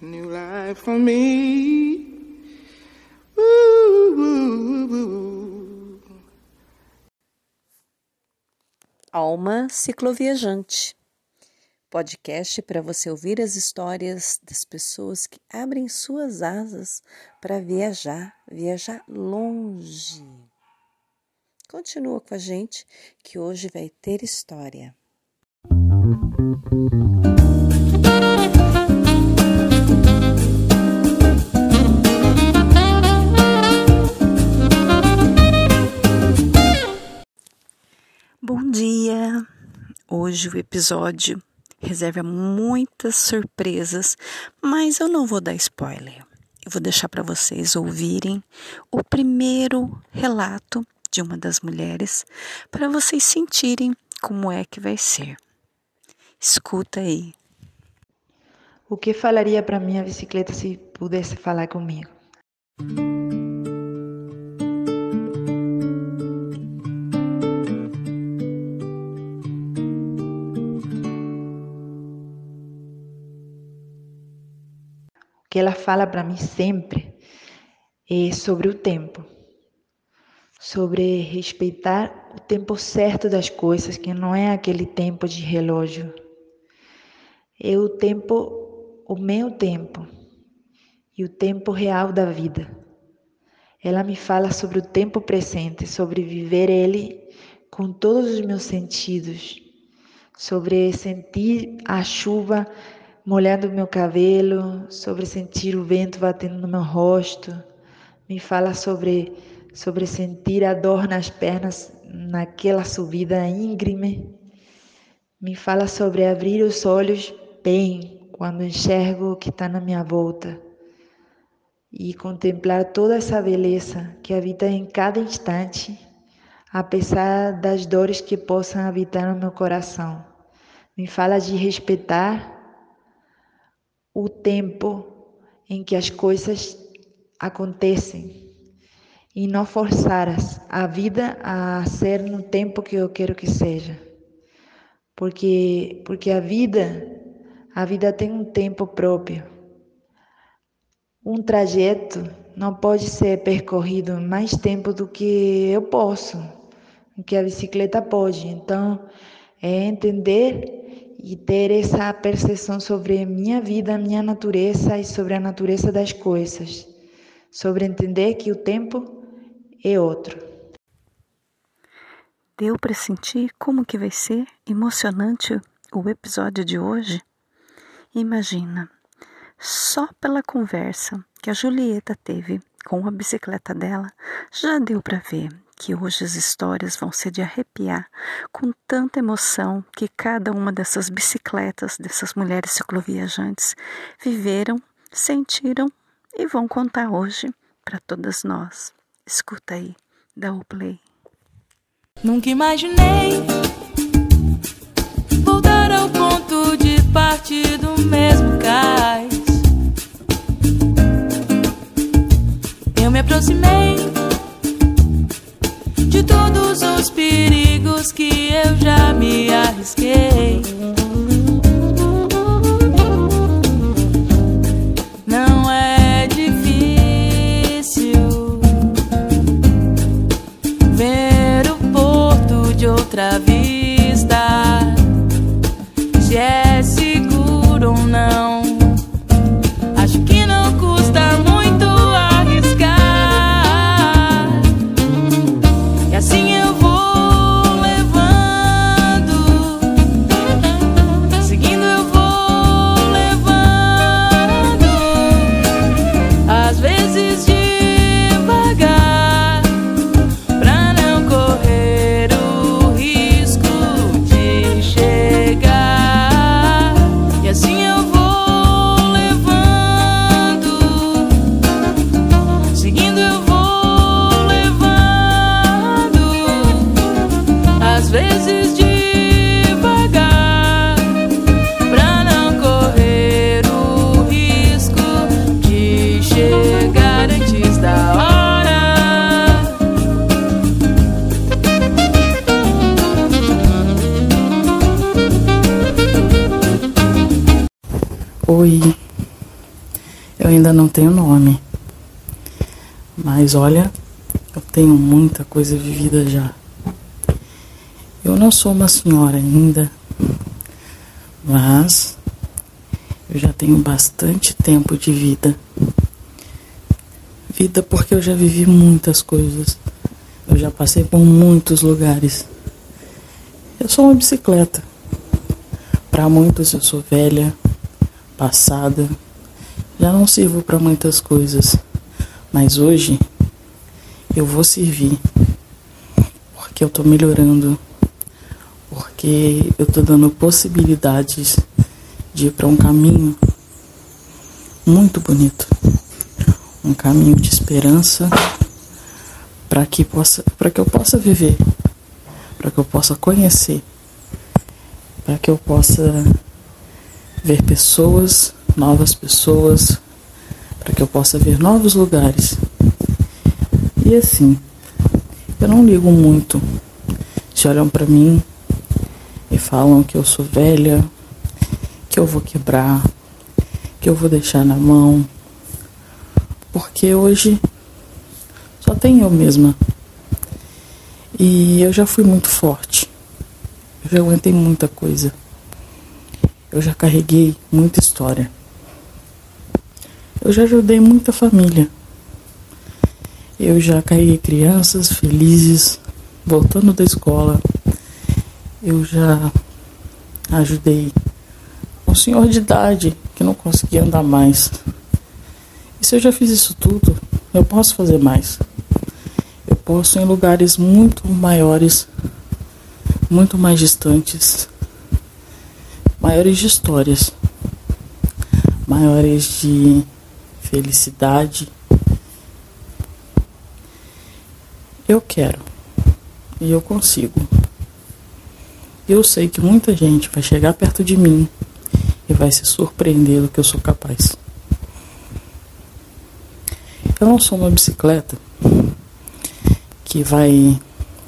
New life for me. Alma Cicloviajante podcast para você ouvir as histórias das pessoas que abrem suas asas para viajar, viajar longe. Continua com a gente que hoje vai ter história. Bom dia! Hoje o episódio reserva muitas surpresas, mas eu não vou dar spoiler. Eu vou deixar para vocês ouvirem o primeiro relato de uma das mulheres para vocês sentirem como é que vai ser. Escuta aí. O que falaria para minha bicicleta se pudesse falar comigo? Que ela fala para mim sempre é sobre o tempo sobre respeitar o tempo certo das coisas, que não é aquele tempo de relógio. É o tempo, o meu tempo e o tempo real da vida. Ela me fala sobre o tempo presente, sobre viver ele com todos os meus sentidos, sobre sentir a chuva molhando meu cabelo, sobre sentir o vento batendo no meu rosto. Me fala sobre sobre sentir a dor nas pernas naquela subida íngreme. Me fala sobre abrir os olhos bem quando enxergo o que está na minha volta e contemplar toda essa beleza que habita em cada instante, apesar das dores que possam habitar no meu coração. Me fala de respeitar o tempo em que as coisas acontecem e não forçaras a vida a ser no tempo que eu quero que seja. Porque porque a vida a vida tem um tempo próprio. Um trajeto não pode ser percorrido mais tempo do que eu posso, do que a bicicleta pode. Então, é entender e ter essa percepção sobre minha vida, minha natureza e sobre a natureza das coisas. Sobre entender que o tempo e outro. Deu para sentir como que vai ser emocionante o episódio de hoje? Imagina, só pela conversa que a Julieta teve com a bicicleta dela, já deu para ver que hoje as histórias vão ser de arrepiar com tanta emoção que cada uma dessas bicicletas, dessas mulheres cicloviajantes, viveram, sentiram e vão contar hoje para todas nós. Escuta aí, dá o play. Nunca imaginei voltar ao ponto de partir do mesmo cais. Eu me aproximei de todos os perigos que eu já me arrisquei. outra vista. Mas olha, eu tenho muita coisa vivida já. Eu não sou uma senhora ainda, mas eu já tenho bastante tempo de vida. Vida porque eu já vivi muitas coisas. Eu já passei por muitos lugares. Eu sou uma bicicleta. Para muitos eu sou velha, passada. Já não sirvo para muitas coisas. Mas hoje eu vou servir. Porque eu tô melhorando. Porque eu tô dando possibilidades de ir para um caminho muito bonito. Um caminho de esperança para que possa para que eu possa viver, para que eu possa conhecer, para que eu possa ver pessoas, novas pessoas, para que eu possa ver novos lugares. E assim, eu não ligo muito se olham para mim e falam que eu sou velha, que eu vou quebrar, que eu vou deixar na mão. Porque hoje só tem eu mesma. E eu já fui muito forte. Eu já aguentei muita coisa. Eu já carreguei muita história. Eu já ajudei muita família. Eu já carreguei crianças felizes voltando da escola. Eu já ajudei um senhor de idade que não conseguia andar mais. E se eu já fiz isso tudo, eu posso fazer mais. Eu posso em lugares muito maiores, muito mais distantes, maiores de histórias, maiores de felicidade. Eu quero e eu consigo. Eu sei que muita gente vai chegar perto de mim e vai se surpreender do que eu sou capaz. Eu não sou uma bicicleta que vai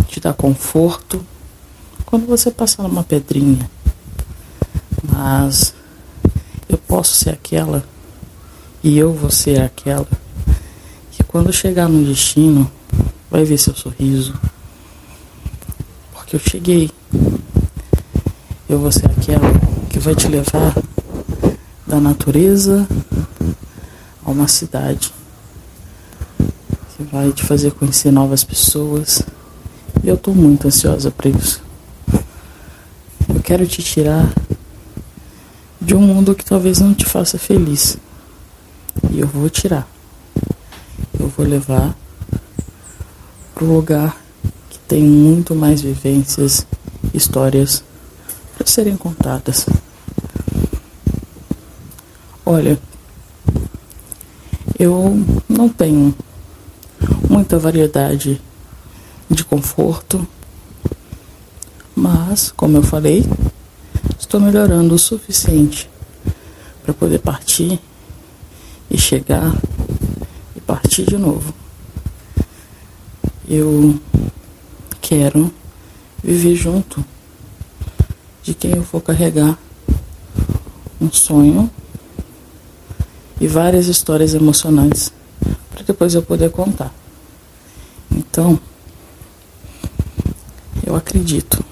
te dar conforto quando você passar numa pedrinha, mas eu posso ser aquela e eu vou ser aquela que quando chegar no destino vai ver seu sorriso, porque eu cheguei. Eu vou ser aquela que vai te levar da natureza a uma cidade que vai te fazer conhecer novas pessoas. E eu estou muito ansiosa para isso. Eu quero te tirar de um mundo que talvez não te faça feliz. E eu vou tirar. Eu vou levar para o lugar que tem muito mais vivências, histórias para serem contadas. Olha, eu não tenho muita variedade de conforto, mas, como eu falei, estou melhorando o suficiente para poder partir e chegar e partir de novo. Eu quero viver junto de quem eu for carregar um sonho e várias histórias emocionantes para depois eu poder contar. Então, eu acredito.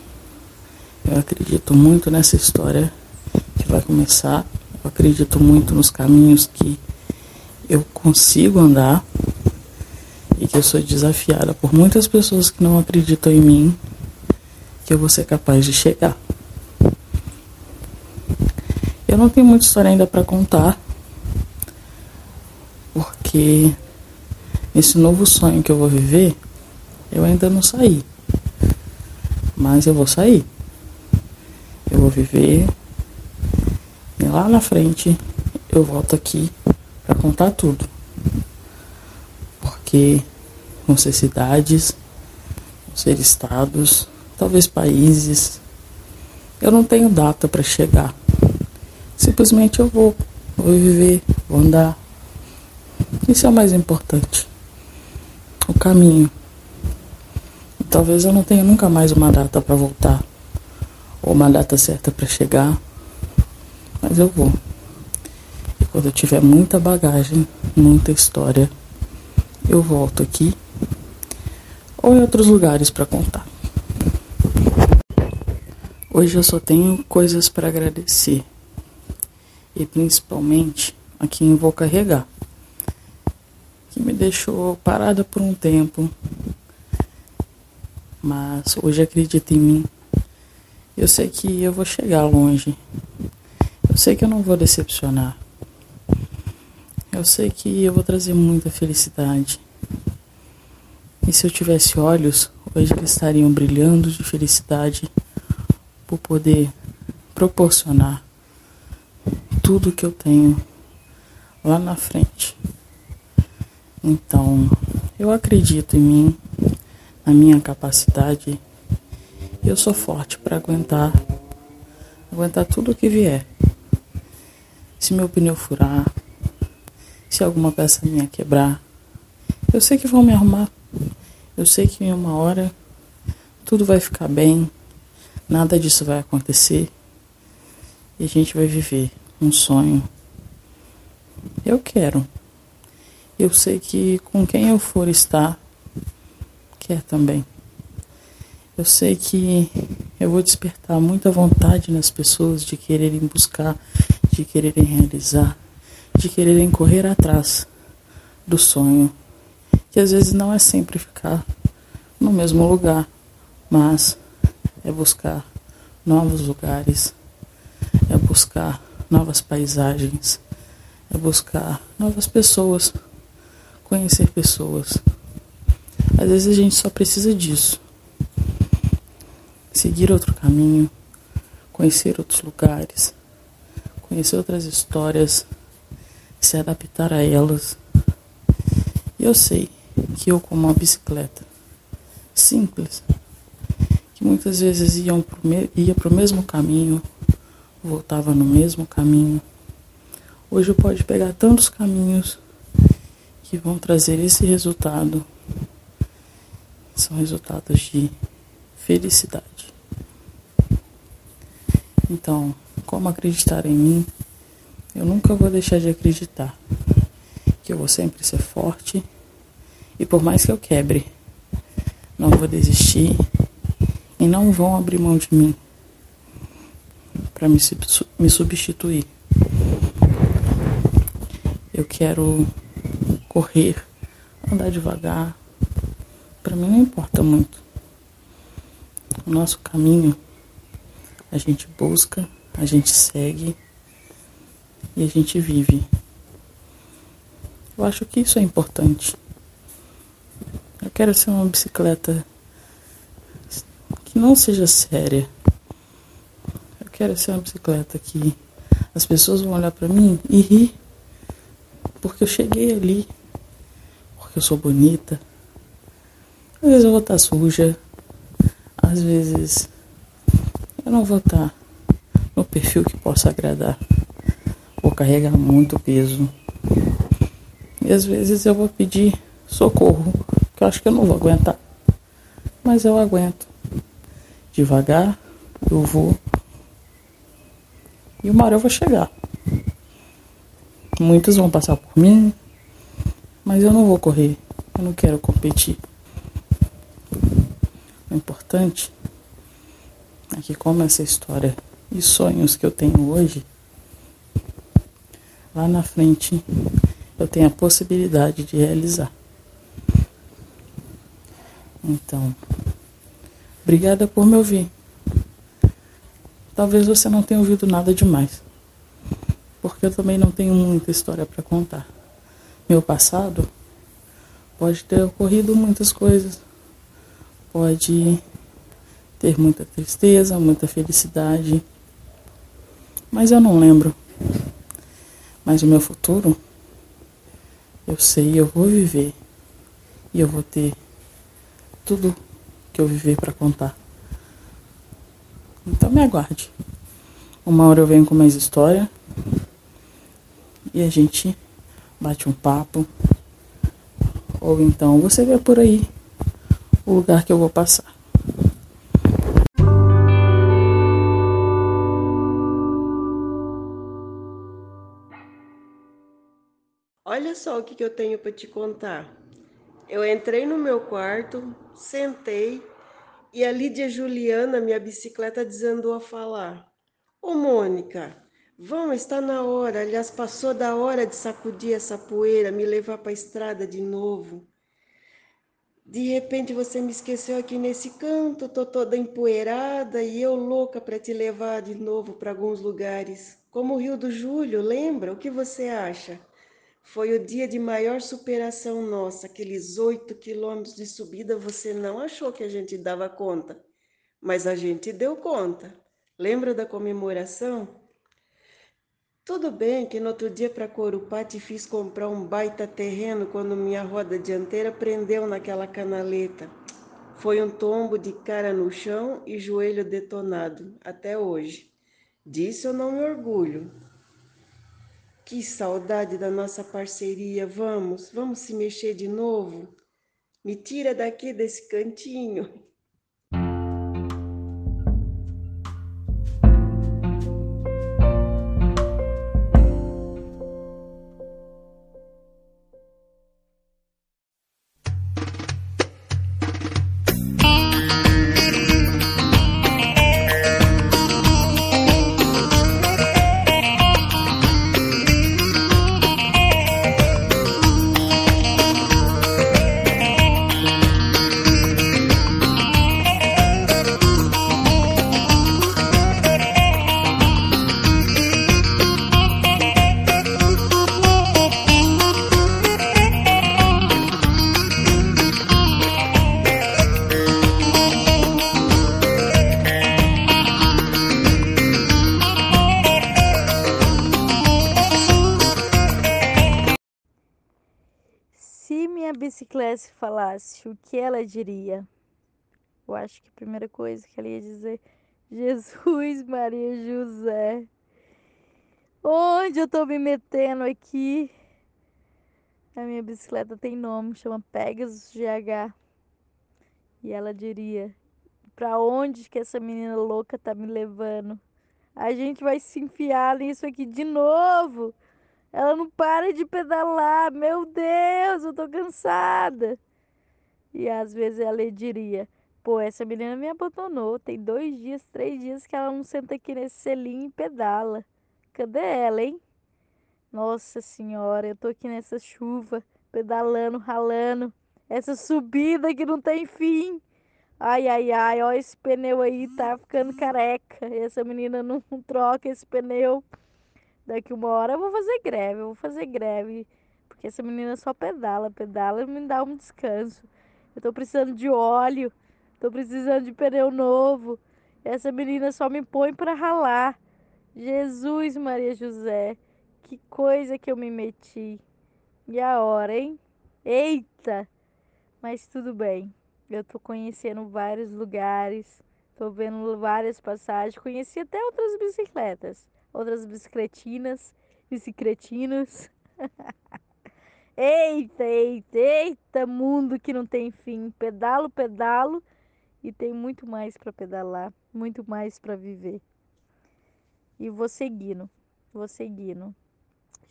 Eu acredito muito nessa história que vai começar. Eu acredito muito nos caminhos que eu consigo andar e que eu sou desafiada por muitas pessoas que não acreditam em mim que eu vou ser capaz de chegar. Eu não tenho muita história ainda para contar, porque esse novo sonho que eu vou viver, eu ainda não saí. Mas eu vou sair. Eu vou viver. E lá na frente eu volto aqui para contar tudo. Porque vão ser cidades, vão ser estados, talvez países. Eu não tenho data para chegar. Simplesmente eu vou, vou viver, vou andar, isso é o mais importante. O caminho. Talvez eu não tenha nunca mais uma data para voltar. Ou uma data certa para chegar. Mas eu vou. E Quando eu tiver muita bagagem, muita história, eu volto aqui ou em outros lugares para contar. Hoje eu só tenho coisas para agradecer e principalmente a quem vou carregar, que me deixou parada por um tempo, mas hoje acredita em mim. Eu sei que eu vou chegar longe. Eu sei que eu não vou decepcionar. Eu sei que eu vou trazer muita felicidade. E se eu tivesse olhos, hoje eles estariam brilhando de felicidade por poder proporcionar tudo que eu tenho lá na frente. Então, eu acredito em mim, na minha capacidade. Eu sou forte para aguentar, aguentar tudo que vier. Se meu pneu furar, se alguma peça minha quebrar, eu sei que vão me arrumar. Eu sei que em uma hora tudo vai ficar bem, nada disso vai acontecer e a gente vai viver um sonho. Eu quero. Eu sei que com quem eu for estar, quer também. Eu sei que eu vou despertar muita vontade nas pessoas de quererem buscar, de quererem realizar de quererem correr atrás do sonho, que às vezes não é sempre ficar no mesmo lugar, mas é buscar novos lugares, é buscar novas paisagens, é buscar novas pessoas, conhecer pessoas. Às vezes a gente só precisa disso. Seguir outro caminho, conhecer outros lugares, conhecer outras histórias se adaptar a elas. Eu sei que eu, como uma bicicleta simples, que muitas vezes iam ia para o mesmo caminho, voltava no mesmo caminho, hoje pode pegar tantos caminhos que vão trazer esse resultado. São resultados de felicidade. Então, como acreditar em mim? Eu nunca vou deixar de acreditar que eu vou sempre ser forte e por mais que eu quebre, não vou desistir e não vão abrir mão de mim para me, me substituir. Eu quero correr, andar devagar. Para mim não importa muito. O nosso caminho a gente busca, a gente segue e a gente vive. Eu acho que isso é importante. Eu quero ser uma bicicleta que não seja séria. Eu quero ser uma bicicleta que as pessoas vão olhar para mim e rir porque eu cheguei ali, porque eu sou bonita. Às vezes eu vou estar suja, às vezes eu não vou estar no perfil que possa agradar vou carregar muito peso. E às vezes eu vou pedir socorro, que eu acho que eu não vou aguentar. Mas eu aguento. Devagar, eu vou. E uma hora eu vou chegar. Muitos vão passar por mim, mas eu não vou correr. Eu não quero competir. O importante é que como essa história e sonhos que eu tenho hoje lá na frente eu tenho a possibilidade de realizar. Então, obrigada por me ouvir. Talvez você não tenha ouvido nada demais, porque eu também não tenho muita história para contar. Meu passado pode ter ocorrido muitas coisas, pode ter muita tristeza, muita felicidade, mas eu não lembro. Mas o meu futuro, eu sei, eu vou viver. E eu vou ter tudo que eu viver para contar. Então me aguarde. Uma hora eu venho com mais história. E a gente bate um papo. Ou então você vê por aí o lugar que eu vou passar. Olha só o que, que eu tenho para te contar. Eu entrei no meu quarto, sentei e a Lídia Juliana, minha bicicleta, desandou a falar. Ô Mônica, vamos, está na hora. Aliás, passou da hora de sacudir essa poeira, me levar para a estrada de novo. De repente você me esqueceu aqui nesse canto, tô toda empoeirada e eu louca para te levar de novo para alguns lugares, como o Rio do Júlio, lembra? O que você acha? Foi o dia de maior superação nossa, aqueles oito quilômetros de subida. Você não achou que a gente dava conta, mas a gente deu conta. Lembra da comemoração? Tudo bem que no outro dia para Corupá te fiz comprar um baita terreno quando minha roda dianteira prendeu naquela canaleta. Foi um tombo de cara no chão e joelho detonado, até hoje. Disso eu não me orgulho. Que saudade da nossa parceria. Vamos, vamos se mexer de novo. Me tira daqui desse cantinho. O que ela diria? Eu acho que a primeira coisa que ela ia dizer: Jesus, Maria José, onde eu tô me metendo aqui? A minha bicicleta tem nome, chama Pegasus GH. E ela diria: Pra onde que essa menina louca tá me levando? A gente vai se enfiar nisso aqui de novo. Ela não para de pedalar. Meu Deus, eu tô cansada. E às vezes ela diria: Pô, essa menina me abandonou. Tem dois dias, três dias que ela não senta aqui nesse selinho e pedala. Cadê ela, hein? Nossa Senhora, eu tô aqui nessa chuva, pedalando, ralando. Essa subida que não tem fim. Ai, ai, ai, ó, esse pneu aí tá ficando careca. Essa menina não troca esse pneu. Daqui uma hora eu vou fazer greve, eu vou fazer greve. Porque essa menina só pedala, pedala e me dá um descanso. Eu tô precisando de óleo, tô precisando de pneu novo. Essa menina só me põe para ralar. Jesus, Maria José, que coisa que eu me meti. E a hora, hein? Eita! Mas tudo bem. Eu tô conhecendo vários lugares, tô vendo várias passagens, conheci até outras bicicletas outras bicicletinas, bicicletinos. eita, eita, eita, mundo que não tem fim. Pedalo, pedalo e tem muito mais para pedalar, muito mais para viver. E vou seguindo, vou seguindo,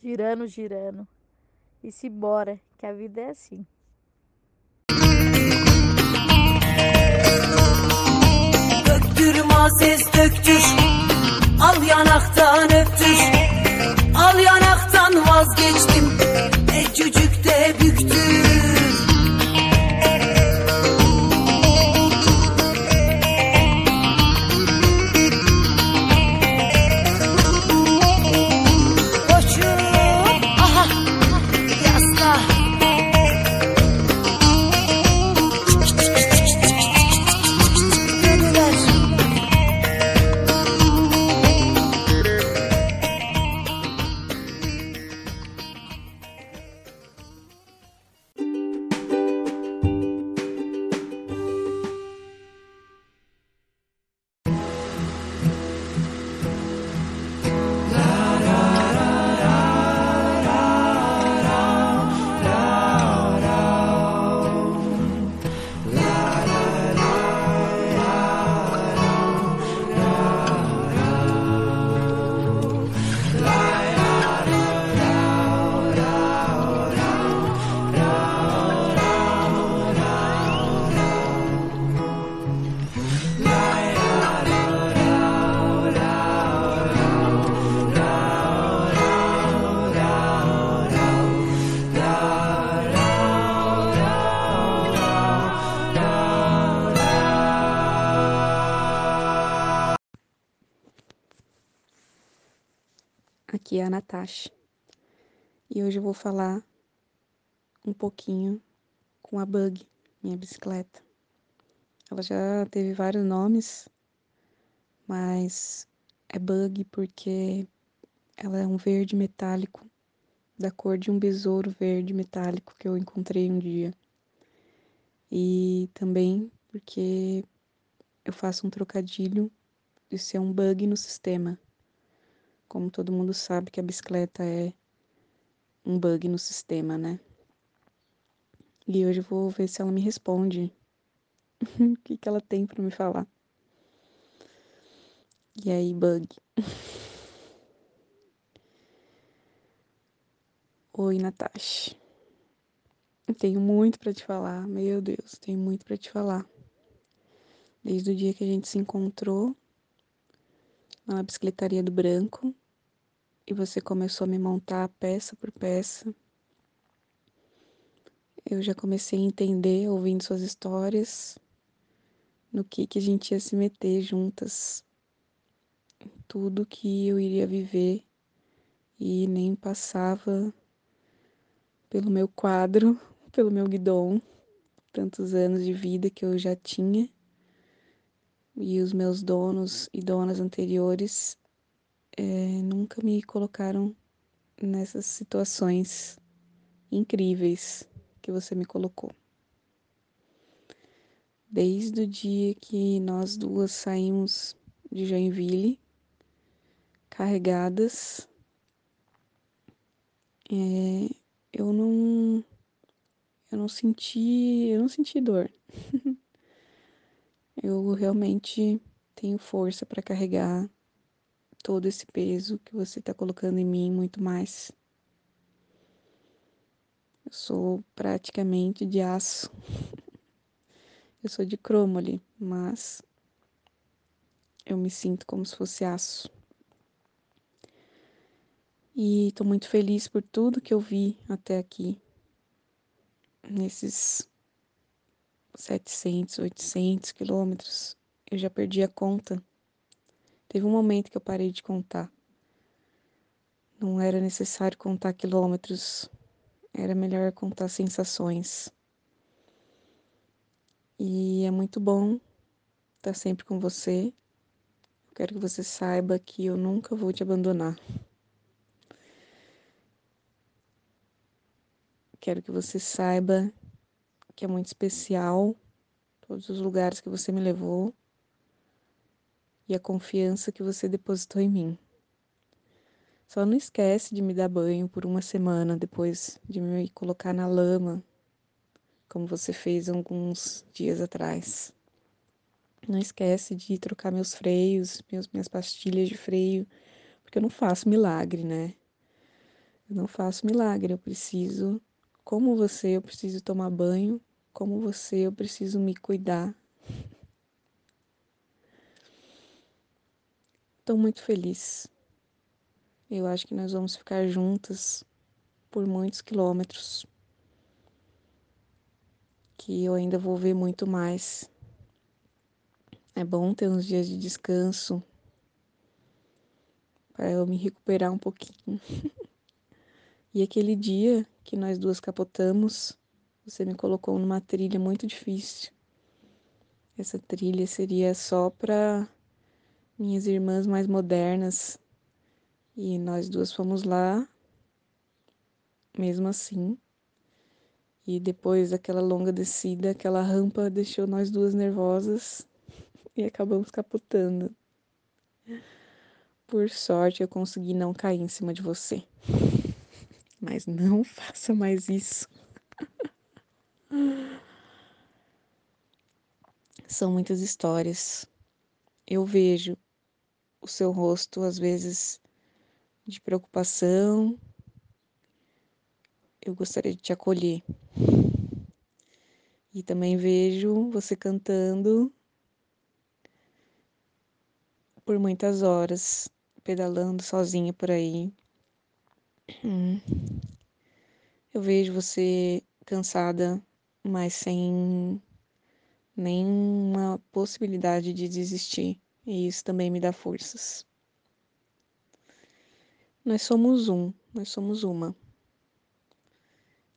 girando, girando. E se bora, que a vida é assim. Döktür döktür Al yanaktan öptür Al yanaktan Senden vazgeçtim. Ne cücükte büktüm. Natasha. E hoje eu vou falar um pouquinho com a Bug, minha bicicleta. Ela já teve vários nomes, mas é Bug porque ela é um verde metálico, da cor de um besouro verde metálico que eu encontrei um dia. E também porque eu faço um trocadilho de ser um bug no sistema. Como todo mundo sabe que a bicicleta é um bug no sistema, né? E hoje eu vou ver se ela me responde o que, que ela tem para me falar. E aí, bug? Oi, Natasha. Tenho muito para te falar, meu Deus, tenho muito para te falar. Desde o dia que a gente se encontrou na bicicletaria do Branco e você começou a me montar peça por peça, eu já comecei a entender, ouvindo suas histórias, no que, que a gente ia se meter juntas, tudo que eu iria viver e nem passava pelo meu quadro, pelo meu guidão, tantos anos de vida que eu já tinha. E os meus donos e donas anteriores é, nunca me colocaram nessas situações incríveis que você me colocou. Desde o dia que nós duas saímos de Joinville, carregadas, é, eu não eu não senti eu não senti dor eu realmente tenho força para carregar todo esse peso que você está colocando em mim, muito mais. Eu sou praticamente de aço. Eu sou de cromo ali, mas eu me sinto como se fosse aço. E estou muito feliz por tudo que eu vi até aqui, nesses 700, 800 quilômetros. Eu já perdi a conta. Teve um momento que eu parei de contar. Não era necessário contar quilômetros, era melhor contar sensações. E é muito bom estar sempre com você. Eu quero que você saiba que eu nunca vou te abandonar. Quero que você saiba que é muito especial, todos os lugares que você me levou e a confiança que você depositou em mim. Só não esquece de me dar banho por uma semana depois de me colocar na lama, como você fez alguns dias atrás. Não esquece de trocar meus freios, minhas pastilhas de freio, porque eu não faço milagre, né? Eu não faço milagre, eu preciso, como você, eu preciso tomar banho como você, eu preciso me cuidar. Estou muito feliz. Eu acho que nós vamos ficar juntas por muitos quilômetros. Que eu ainda vou ver muito mais. É bom ter uns dias de descanso para eu me recuperar um pouquinho. e aquele dia que nós duas capotamos, você me colocou numa trilha muito difícil. Essa trilha seria só para minhas irmãs mais modernas. E nós duas fomos lá, mesmo assim. E depois daquela longa descida, aquela rampa deixou nós duas nervosas e acabamos capotando. Por sorte, eu consegui não cair em cima de você. Mas não faça mais isso. São muitas histórias. Eu vejo o seu rosto, às vezes, de preocupação. Eu gostaria de te acolher. E também vejo você cantando por muitas horas, pedalando sozinha por aí. Eu vejo você cansada mas sem nenhuma possibilidade de desistir. E isso também me dá forças. nós somos um, nós somos uma.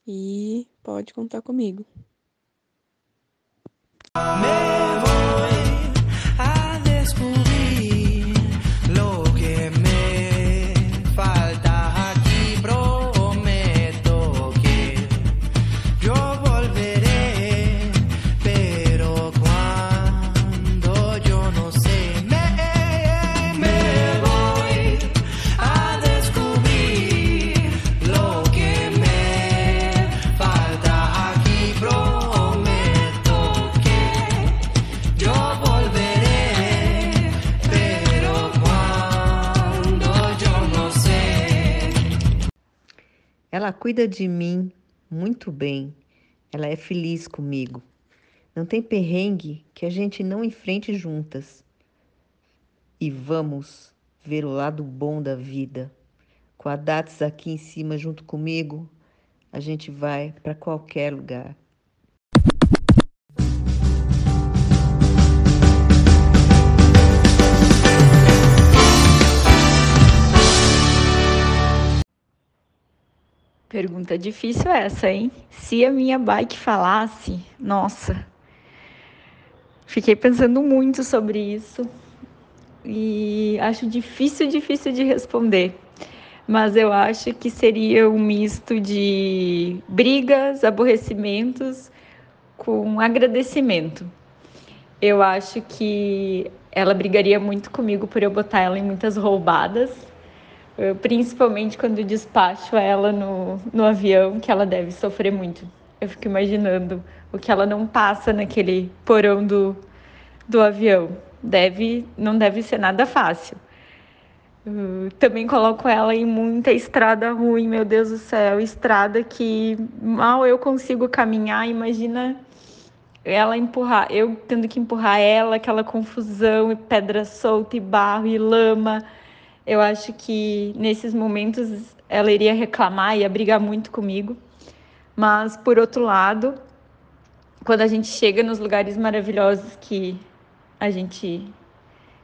E pode contar comigo. Me Ela cuida de mim muito bem. Ela é feliz comigo. Não tem perrengue que a gente não enfrente juntas. E vamos ver o lado bom da vida. Com a Dates aqui em cima junto comigo, a gente vai para qualquer lugar. Pergunta difícil essa, hein? Se a minha bike falasse, nossa. Fiquei pensando muito sobre isso e acho difícil, difícil de responder. Mas eu acho que seria um misto de brigas, aborrecimentos com agradecimento. Eu acho que ela brigaria muito comigo por eu botar ela em muitas roubadas, principalmente quando despacho ela no, no avião, que ela deve sofrer muito. Eu fico imaginando o que ela não passa naquele porão do, do avião. Deve, não deve ser nada fácil. Eu também coloco ela em muita estrada ruim, meu Deus do céu, estrada que mal eu consigo caminhar, imagina ela empurrar, eu tendo que empurrar ela, aquela confusão, e pedra solta, e barro, e lama. Eu acho que nesses momentos ela iria reclamar, ia brigar muito comigo. Mas, por outro lado, quando a gente chega nos lugares maravilhosos que a gente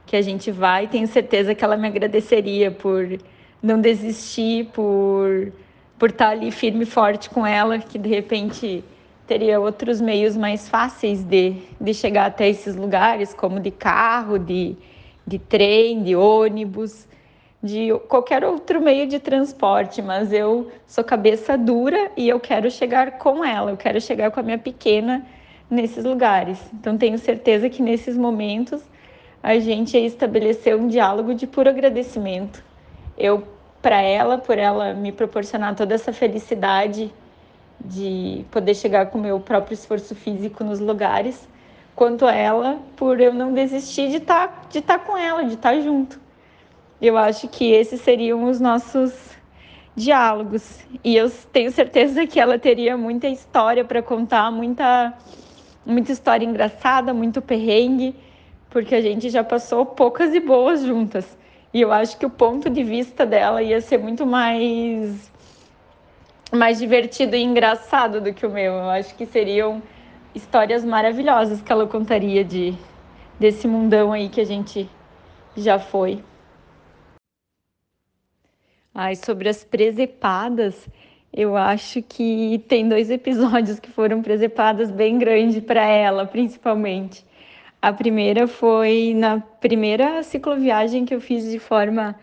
que a gente vai, tenho certeza que ela me agradeceria por não desistir, por por estar ali firme e forte com ela, que de repente teria outros meios mais fáceis de, de chegar até esses lugares, como de carro, de, de trem, de ônibus, de qualquer outro meio de transporte, mas eu sou cabeça dura e eu quero chegar com ela, eu quero chegar com a minha pequena nesses lugares. Então tenho certeza que nesses momentos a gente estabeleceu um diálogo de puro agradecimento. Eu para ela, por ela me proporcionar toda essa felicidade de poder chegar com o meu próprio esforço físico nos lugares, quanto a ela por eu não desistir de estar de estar com ela, de estar junto. Eu acho que esses seriam os nossos diálogos e eu tenho certeza que ela teria muita história para contar, muita muita história engraçada, muito perrengue, porque a gente já passou poucas e boas juntas. E eu acho que o ponto de vista dela ia ser muito mais mais divertido e engraçado do que o meu. Eu acho que seriam histórias maravilhosas que ela contaria de desse mundão aí que a gente já foi. Ai, sobre as presepadas, eu acho que tem dois episódios que foram presepadas bem grandes para ela, principalmente. A primeira foi na primeira cicloviagem que eu fiz de forma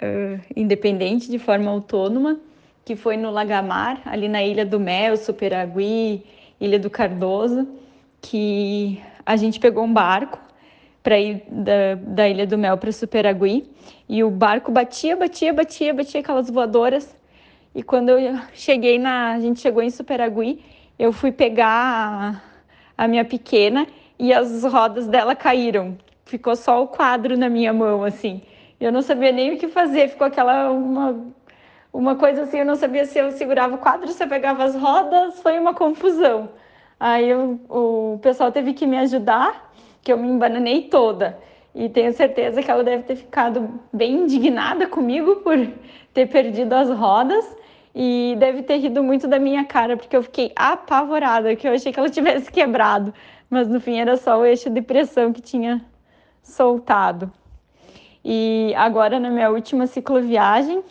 uh, independente, de forma autônoma que foi no Lagamar, ali na Ilha do Mel, Superagui, Ilha do Cardoso, que a gente pegou um barco para ir da, da Ilha do Mel para Superagui, e o barco batia, batia, batia, batia aquelas voadoras, e quando eu cheguei na, a gente chegou em Superagui, eu fui pegar a, a minha pequena e as rodas dela caíram, ficou só o quadro na minha mão, assim, eu não sabia nem o que fazer, ficou aquela uma uma coisa assim, eu não sabia se eu segurava o quadro, se eu pegava as rodas, foi uma confusão. Aí eu, o pessoal teve que me ajudar, que eu me embananei toda. E tenho certeza que ela deve ter ficado bem indignada comigo por ter perdido as rodas e deve ter rido muito da minha cara, porque eu fiquei apavorada, que eu achei que ela tivesse quebrado, mas no fim era só o eixo de pressão que tinha soltado. E agora na minha última cicloviagem,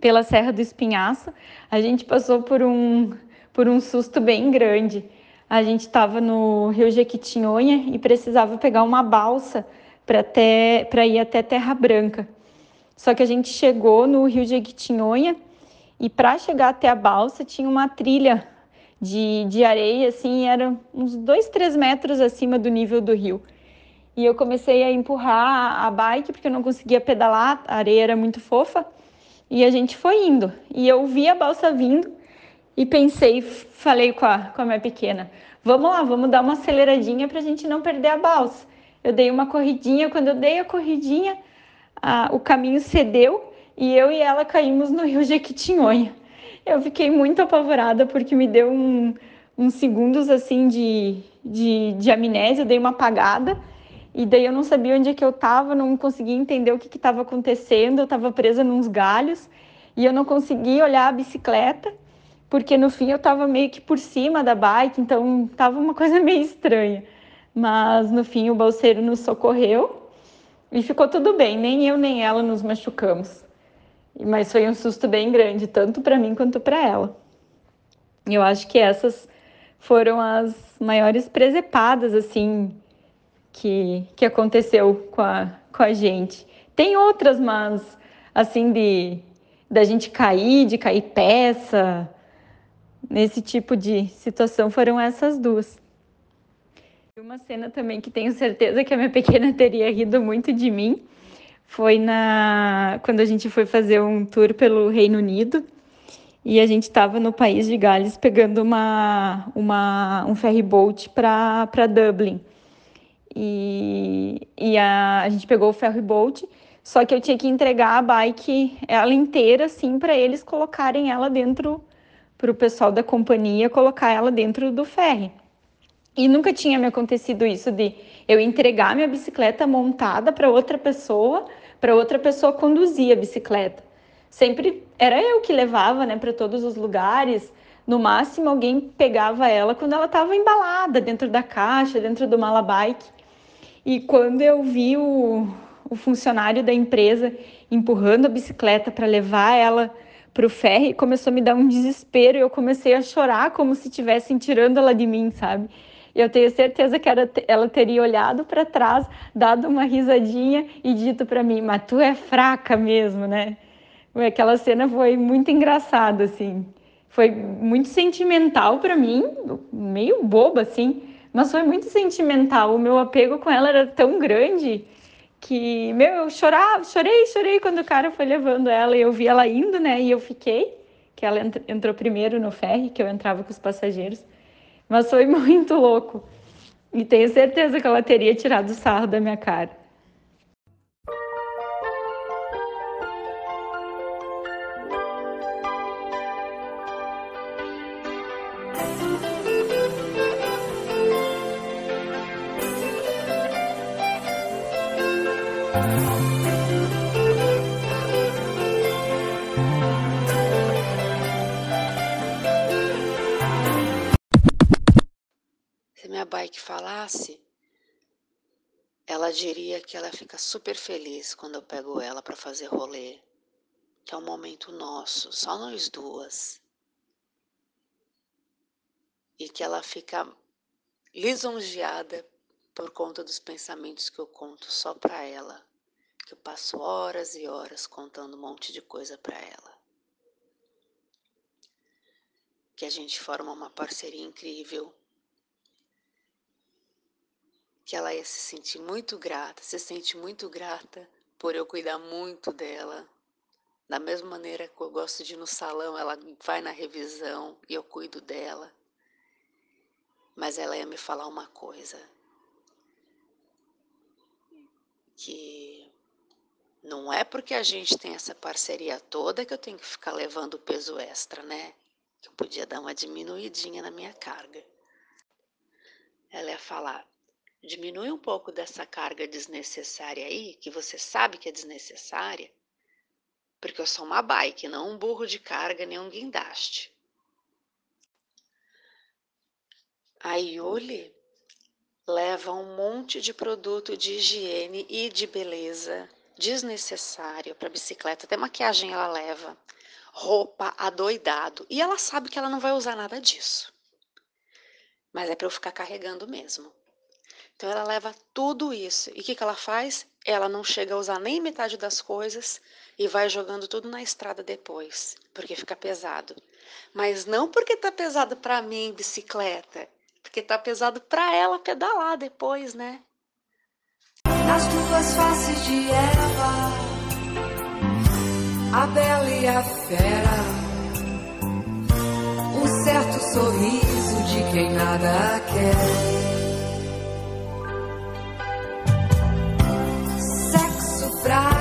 pela Serra do Espinhaço, a gente passou por um, por um susto bem grande. A gente estava no Rio Jequitinhonha e precisava pegar uma balsa para ir até Terra Branca. Só que a gente chegou no Rio Jequitinhonha e para chegar até a balsa tinha uma trilha de, de areia, assim, era uns dois, três metros acima do nível do rio. E eu comecei a empurrar a bike porque eu não conseguia pedalar, a areia era muito fofa. E a gente foi indo. E eu vi a balsa vindo e pensei, falei com a, com a minha pequena, vamos lá, vamos dar uma aceleradinha para a gente não perder a balsa. Eu dei uma corridinha, quando eu dei a corridinha, a, o caminho cedeu e eu e ela caímos no rio Jequitinhonha. Eu fiquei muito apavorada porque me deu um, uns segundos assim de, de, de amnésia, eu dei uma apagada e daí eu não sabia onde é que eu estava, não conseguia entender o que estava acontecendo, eu estava presa nos galhos e eu não conseguia olhar a bicicleta, porque no fim eu estava meio que por cima da bike, então estava uma coisa meio estranha. Mas no fim o balseiro nos socorreu e ficou tudo bem, nem eu nem ela nos machucamos. Mas foi um susto bem grande, tanto para mim quanto para ela. Eu acho que essas foram as maiores presepadas, assim, que, que aconteceu com a, com a gente. Tem outras, mas assim, de da gente cair, de cair peça, nesse tipo de situação foram essas duas. Uma cena também que tenho certeza que a minha pequena teria rido muito de mim foi na quando a gente foi fazer um tour pelo Reino Unido e a gente estava no país de Gales pegando uma, uma um ferry boat para Dublin. E, e a, a gente pegou o ferry boat, só que eu tinha que entregar a bike ela inteira, assim, para eles colocarem ela dentro, para o pessoal da companhia colocar ela dentro do ferry. E nunca tinha me acontecido isso de eu entregar minha bicicleta montada para outra pessoa, para outra pessoa conduzir a bicicleta. Sempre era eu que levava, né, para todos os lugares. No máximo alguém pegava ela quando ela estava embalada dentro da caixa, dentro do malabike. E quando eu vi o, o funcionário da empresa empurrando a bicicleta para levar ela para o ferry, começou a me dar um desespero e eu comecei a chorar como se estivessem tirando ela de mim, sabe? Eu tenho certeza que ela teria olhado para trás, dado uma risadinha e dito para mim: Mas tu é fraca mesmo, né? Aquela cena foi muito engraçada, assim. Foi muito sentimental para mim, meio boba, assim mas foi muito sentimental. O meu apego com ela era tão grande que, meu, eu chorava, chorei, chorei quando o cara foi levando ela e eu vi ela indo, né? E eu fiquei, que ela entrou primeiro no ferry, que eu entrava com os passageiros. Mas foi muito louco. E tenho certeza que ela teria tirado o sarro da minha cara. Diria que ela fica super feliz quando eu pego ela para fazer rolê, que é um momento nosso, só nós duas. E que ela fica lisonjeada por conta dos pensamentos que eu conto só para ela, que eu passo horas e horas contando um monte de coisa para ela. Que a gente forma uma parceria incrível. Que ela ia se sentir muito grata, se sente muito grata por eu cuidar muito dela. Da mesma maneira que eu gosto de ir no salão, ela vai na revisão e eu cuido dela. Mas ela ia me falar uma coisa que não é porque a gente tem essa parceria toda que eu tenho que ficar levando peso extra, né? Que eu podia dar uma diminuidinha na minha carga. Ela ia falar: diminui um pouco dessa carga desnecessária aí, que você sabe que é desnecessária, porque eu sou uma bike, não um burro de carga nem um guindaste. A Yuli leva um monte de produto de higiene e de beleza desnecessário para bicicleta. Até maquiagem ela leva. roupa adoidado. E ela sabe que ela não vai usar nada disso. Mas é para eu ficar carregando mesmo. Então ela leva tudo isso. E o que, que ela faz? Ela não chega a usar nem metade das coisas e vai jogando tudo na estrada depois, porque fica pesado. Mas não porque tá pesado para mim bicicleta, porque tá pesado para ela pedalar depois, né? Nas duas faces de Eva, a bela e a fera, um certo sorriso de quem nada quer.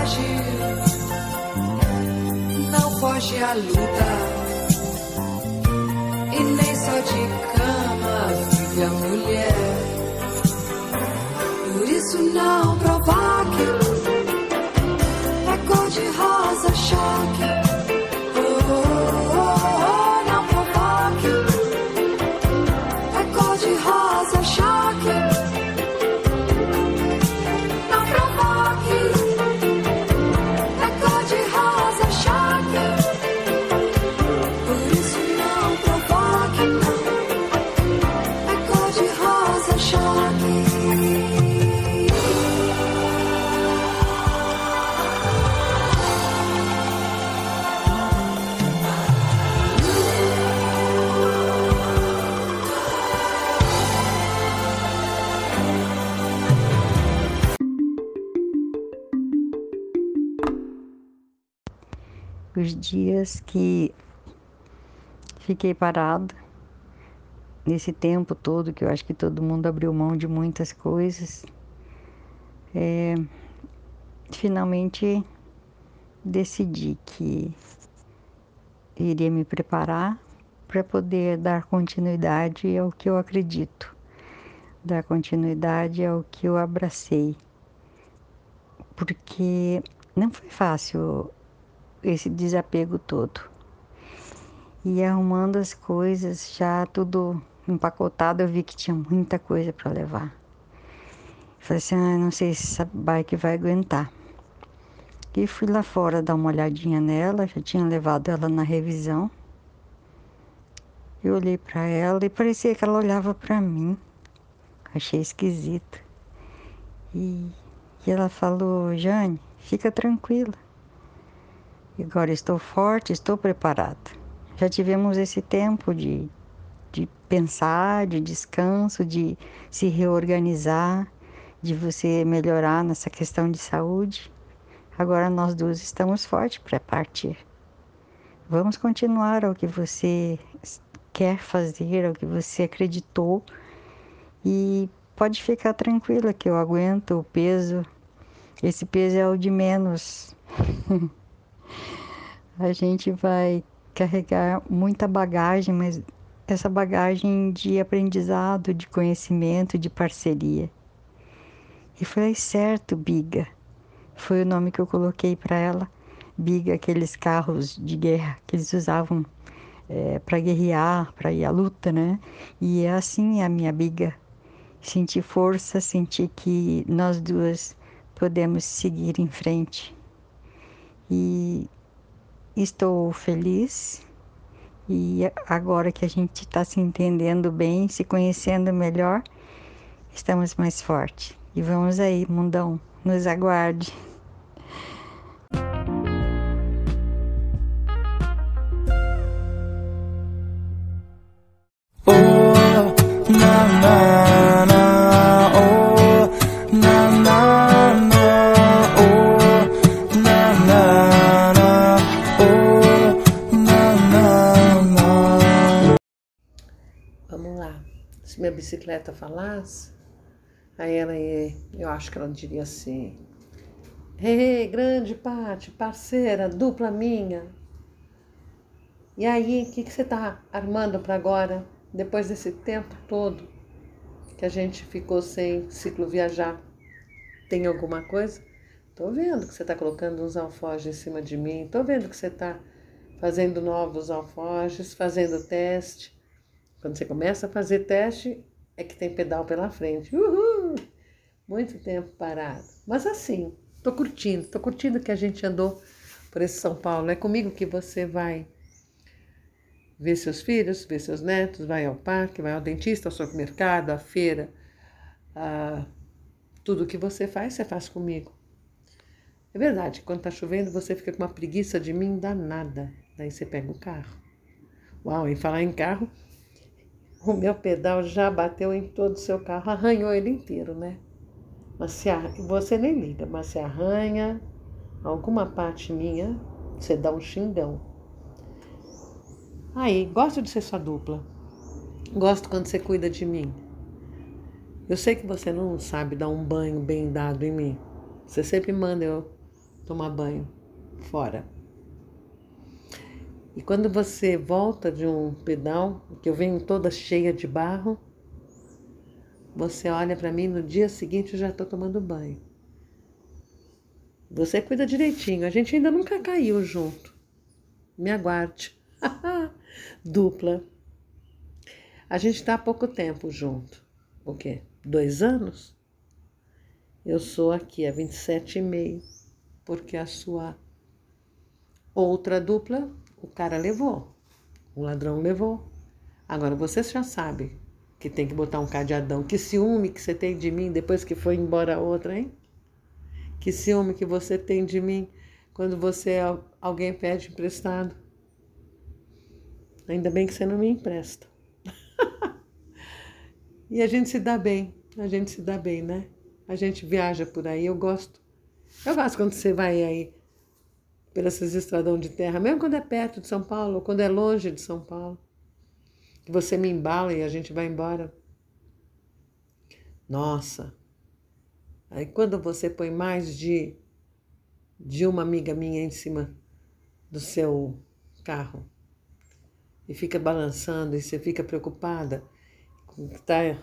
Frágil, não foge à luta, e nem só de cama vive a mulher. Por isso não provoque os dias que fiquei parada, nesse tempo todo que eu acho que todo mundo abriu mão de muitas coisas, é, finalmente decidi que iria me preparar para poder dar continuidade ao que eu acredito, dar continuidade ao que eu abracei, porque não foi fácil esse desapego todo. E arrumando as coisas, já tudo empacotado, eu vi que tinha muita coisa para levar. Falei assim, ah, não sei se essa bike vai aguentar. E fui lá fora dar uma olhadinha nela, já tinha levado ela na revisão. Eu olhei para ela e parecia que ela olhava para mim. Achei esquisito. E, e ela falou, Jane, fica tranquila. Agora estou forte, estou preparada. Já tivemos esse tempo de, de pensar, de descanso, de se reorganizar, de você melhorar nessa questão de saúde. Agora nós duas estamos fortes para partir. Vamos continuar ao que você quer fazer, ao que você acreditou. E pode ficar tranquila que eu aguento o peso. Esse peso é o de menos. a gente vai carregar muita bagagem, mas essa bagagem de aprendizado, de conhecimento, de parceria. E foi certo, Biga. Foi o nome que eu coloquei para ela. Biga, aqueles carros de guerra que eles usavam é, para guerrear, para ir à luta, né? E é assim a minha Biga. Senti força, senti que nós duas podemos seguir em frente. E estou feliz e agora que a gente está se entendendo bem, se conhecendo melhor, estamos mais fortes. E vamos aí, mundão, nos aguarde. Bicicleta falasse, aí ela ia, eu acho que ela diria assim: Ei, grande Pati, parceira, dupla minha. E aí, o que, que você está armando para agora, depois desse tempo todo que a gente ficou sem ciclo viajar? Tem alguma coisa? Tô vendo que você está colocando uns alforjes em cima de mim, tô vendo que você está fazendo novos alforjes, fazendo teste. Quando você começa a fazer teste, é que tem pedal pela frente. Uhul! Muito tempo parado. Mas assim, tô curtindo, tô curtindo que a gente andou por esse São Paulo. É comigo que você vai ver seus filhos, ver seus netos, vai ao parque, vai ao dentista, ao supermercado, à feira. a tudo que você faz, você faz comigo. É verdade, quando tá chovendo, você fica com uma preguiça de mim danada. Daí você pega o carro. Uau, em falar em carro, o meu pedal já bateu em todo o seu carro, arranhou ele inteiro, né? Mas se você nem liga, mas se arranha alguma parte minha, você dá um xingão. Aí, gosto de ser sua dupla. Gosto quando você cuida de mim. Eu sei que você não sabe dar um banho bem dado em mim. Você sempre manda eu tomar banho fora. E quando você volta de um pedal, que eu venho toda cheia de barro, você olha para mim no dia seguinte eu já estou tomando banho. Você cuida direitinho. A gente ainda nunca caiu junto. Me aguarde. Dupla. A gente está há pouco tempo junto. O quê? dois anos, eu sou aqui há 27 e meio, porque a sua outra dupla, o cara levou, o ladrão levou. Agora você já sabe que tem que botar um cadeadão. Que ciúme que você tem de mim depois que foi embora a outra, hein? Que ciúme que você tem de mim quando você alguém pede emprestado. Ainda bem que você não me empresta. E a gente se dá bem, a gente se dá bem, né? A gente viaja por aí, eu gosto. Eu gosto quando você vai aí pelas estradão de terra, mesmo quando é perto de São Paulo, quando é longe de São Paulo. Que você me embala e a gente vai embora. Nossa! Aí quando você põe mais de, de uma amiga minha em cima do seu carro e fica balançando e você fica preocupada tá,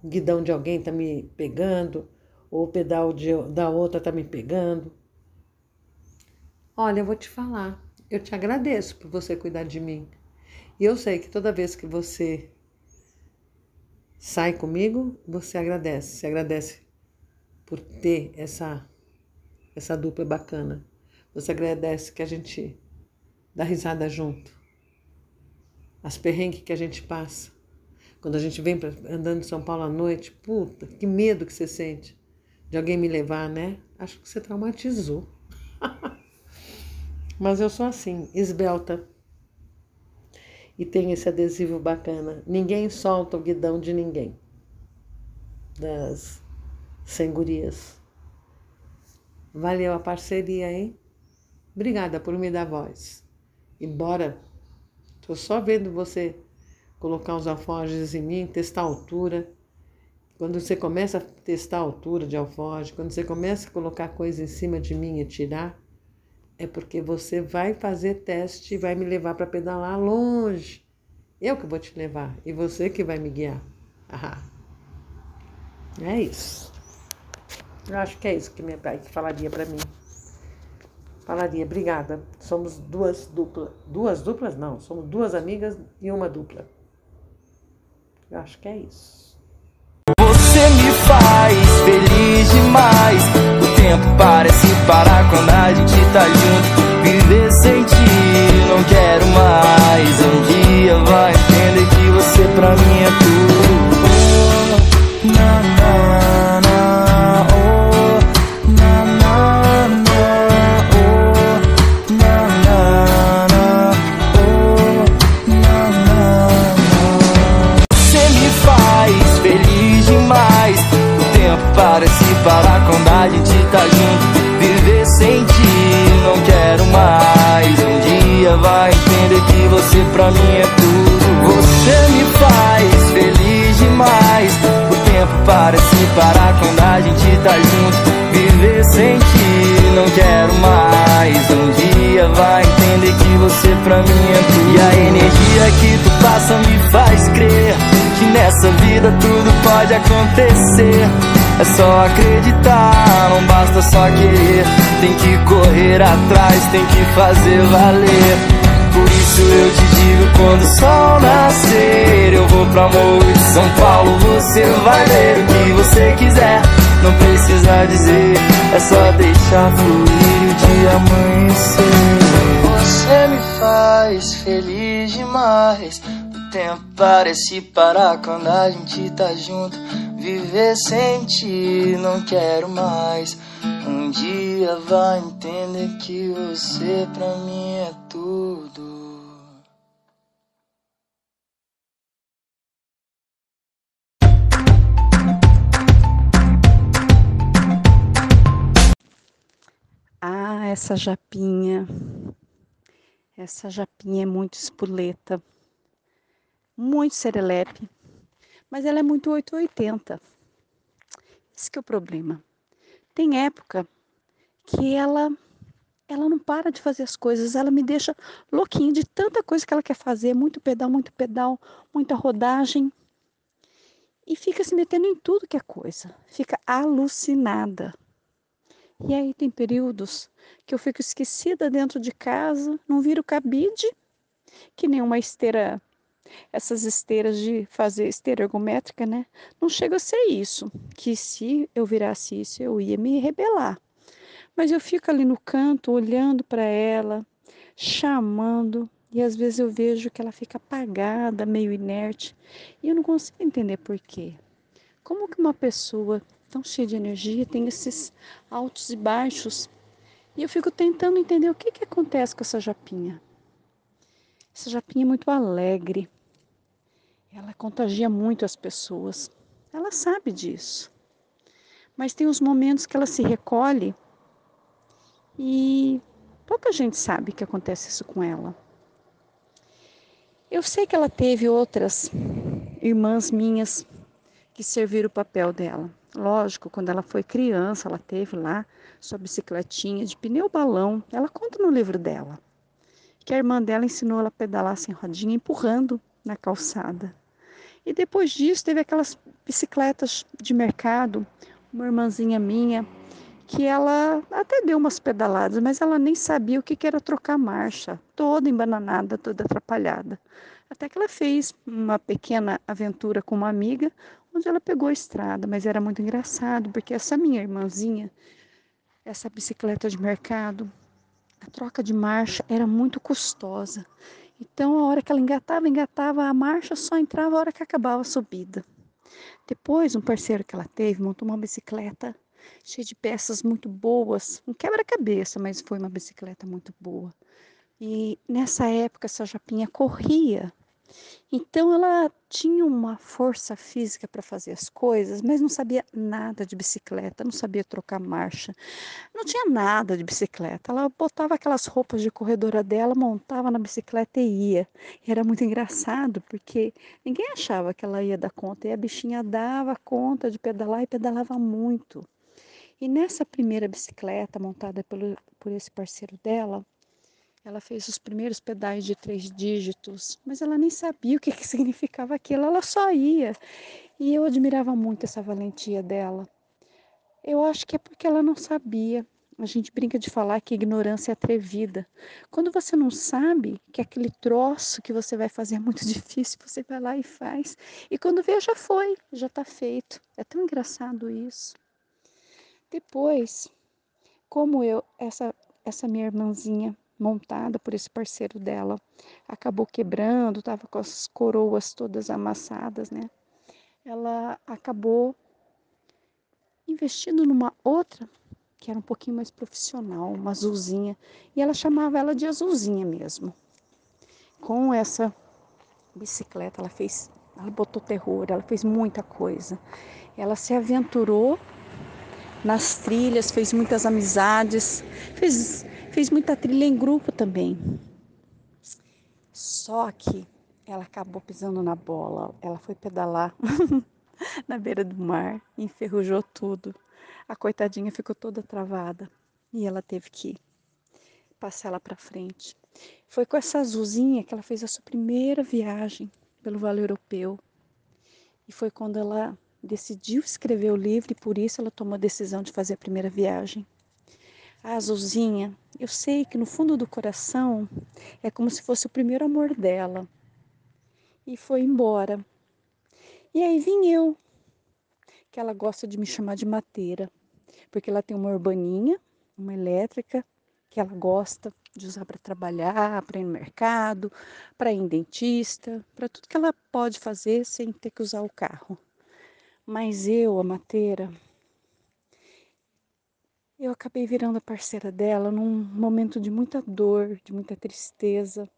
o guidão de alguém está me pegando, ou o pedal de, da outra está me pegando. Olha, eu vou te falar, eu te agradeço por você cuidar de mim. E eu sei que toda vez que você sai comigo, você agradece, você agradece por ter essa essa dupla bacana. Você agradece que a gente dá risada junto. As perrengues que a gente passa. Quando a gente vem pra, andando em São Paulo à noite, puta, que medo que você sente de alguém me levar, né? Acho que você traumatizou. Mas eu sou assim, esbelta. E tem esse adesivo bacana. Ninguém solta o guidão de ninguém. Das sengurias. Valeu a parceria, hein? Obrigada por me dar voz. E bora. Tô só vendo você colocar os alforjes em mim, testar a altura. Quando você começa a testar a altura de alforje, quando você começa a colocar coisa em cima de mim e tirar, é porque você vai fazer teste e vai me levar para pedalar longe. Eu que vou te levar e você que vai me guiar. Ah, é isso. Eu acho que é isso que minha pai falaria para mim. Falaria, obrigada. Somos duas duplas. Duas duplas? Não, somos duas amigas e uma dupla. Eu acho que é isso. Você me faz feliz demais. Tempo parece parar quando a gente tá junto. Viver sem ti, não quero mais. Um dia vai entender que você pra mim é tudo. Oh, na, você pra mim é tudo. Você me faz feliz demais. O tempo parece parar quando a gente tá junto. Viver sem ti, não quero mais. Um dia vai entender que você pra mim é tudo. E a energia que tu passa me faz crer que nessa vida tudo pode acontecer. É só acreditar, não basta só querer. Tem que correr atrás, tem que fazer valer. Isso eu te digo quando o sol nascer Eu vou pra Morro de São Paulo Você vai ver o que você quiser Não precisa dizer É só deixar fluir o dia amanhecer. Você me faz feliz demais. O tempo parece parar quando a gente tá junto. Viver sem ti, não quero mais. Um dia vai entender que você pra mim é tudo. Essa japinha. Essa japinha é muito espoleta. Muito serelepe. Mas ela é muito 880. Esse que é o problema. Tem época que ela ela não para de fazer as coisas, ela me deixa louquinha de tanta coisa que ela quer fazer, muito pedal, muito pedal, muita rodagem. E fica se metendo em tudo que é coisa. Fica alucinada. E aí tem períodos que eu fico esquecida dentro de casa, não viro cabide, que nem uma esteira, essas esteiras de fazer esteira ergométrica, né? Não chega a ser isso, que se eu virasse isso, eu ia me rebelar. Mas eu fico ali no canto, olhando para ela, chamando, e às vezes eu vejo que ela fica apagada, meio inerte, e eu não consigo entender por quê. Como que uma pessoa tão cheia de energia tem esses altos e baixos? E eu fico tentando entender o que, que acontece com essa japinha. Essa japinha é muito alegre. Ela contagia muito as pessoas. Ela sabe disso. Mas tem os momentos que ela se recolhe e pouca gente sabe que acontece isso com ela. Eu sei que ela teve outras irmãs minhas que serviram o papel dela. Lógico, quando ela foi criança, ela teve lá sua bicicletinha de pneu balão. Ela conta no livro dela que a irmã dela ensinou ela a pedalar sem rodinha, empurrando na calçada. E depois disso, teve aquelas bicicletas de mercado, uma irmãzinha minha, que ela até deu umas pedaladas, mas ela nem sabia o que era trocar marcha, toda embananada, toda atrapalhada. Até que ela fez uma pequena aventura com uma amiga, onde ela pegou a estrada, mas era muito engraçado, porque essa minha irmãzinha, essa bicicleta de mercado, a troca de marcha era muito custosa. Então, a hora que ela engatava, engatava, a marcha só entrava a hora que acabava a subida. Depois, um parceiro que ela teve montou uma bicicleta cheia de peças muito boas, um quebra-cabeça, mas foi uma bicicleta muito boa. E nessa época, essa japinha corria então ela tinha uma força física para fazer as coisas, mas não sabia nada de bicicleta, não sabia trocar marcha, não tinha nada de bicicleta. Ela botava aquelas roupas de corredora dela, montava na bicicleta e ia. E era muito engraçado, porque ninguém achava que ela ia dar conta, e a bichinha dava conta de pedalar e pedalava muito. E nessa primeira bicicleta montada pelo, por esse parceiro dela, ela fez os primeiros pedais de três dígitos, mas ela nem sabia o que, que significava aquilo, ela só ia. E eu admirava muito essa valentia dela. Eu acho que é porque ela não sabia. A gente brinca de falar que ignorância é atrevida. Quando você não sabe que aquele troço que você vai fazer é muito difícil, você vai lá e faz. E quando vê, já foi, já está feito. É tão engraçado isso. Depois, como eu, essa, essa minha irmãzinha montada por esse parceiro dela, acabou quebrando, estava com as coroas todas amassadas, né? Ela acabou investindo numa outra que era um pouquinho mais profissional, uma azulzinha, e ela chamava ela de azulzinha mesmo. Com essa bicicleta, ela fez, ela botou terror, ela fez muita coisa. Ela se aventurou nas trilhas, fez muitas amizades, fez Fiz muita trilha em grupo também. Só que ela acabou pisando na bola. Ela foi pedalar na beira do mar, enferrujou tudo. A coitadinha ficou toda travada e ela teve que passar ela para frente. Foi com essa azulzinha que ela fez a sua primeira viagem pelo Vale Europeu. E foi quando ela decidiu escrever o livro e por isso ela tomou a decisão de fazer a primeira viagem. A azulzinha, eu sei que no fundo do coração é como se fosse o primeiro amor dela. E foi embora. E aí vim eu, que ela gosta de me chamar de mateira, porque ela tem uma urbaninha, uma elétrica, que ela gosta de usar para trabalhar, para ir no mercado, para ir em dentista, para tudo que ela pode fazer sem ter que usar o carro. Mas eu, a mateira, eu acabei virando a parceira dela num momento de muita dor, de muita tristeza,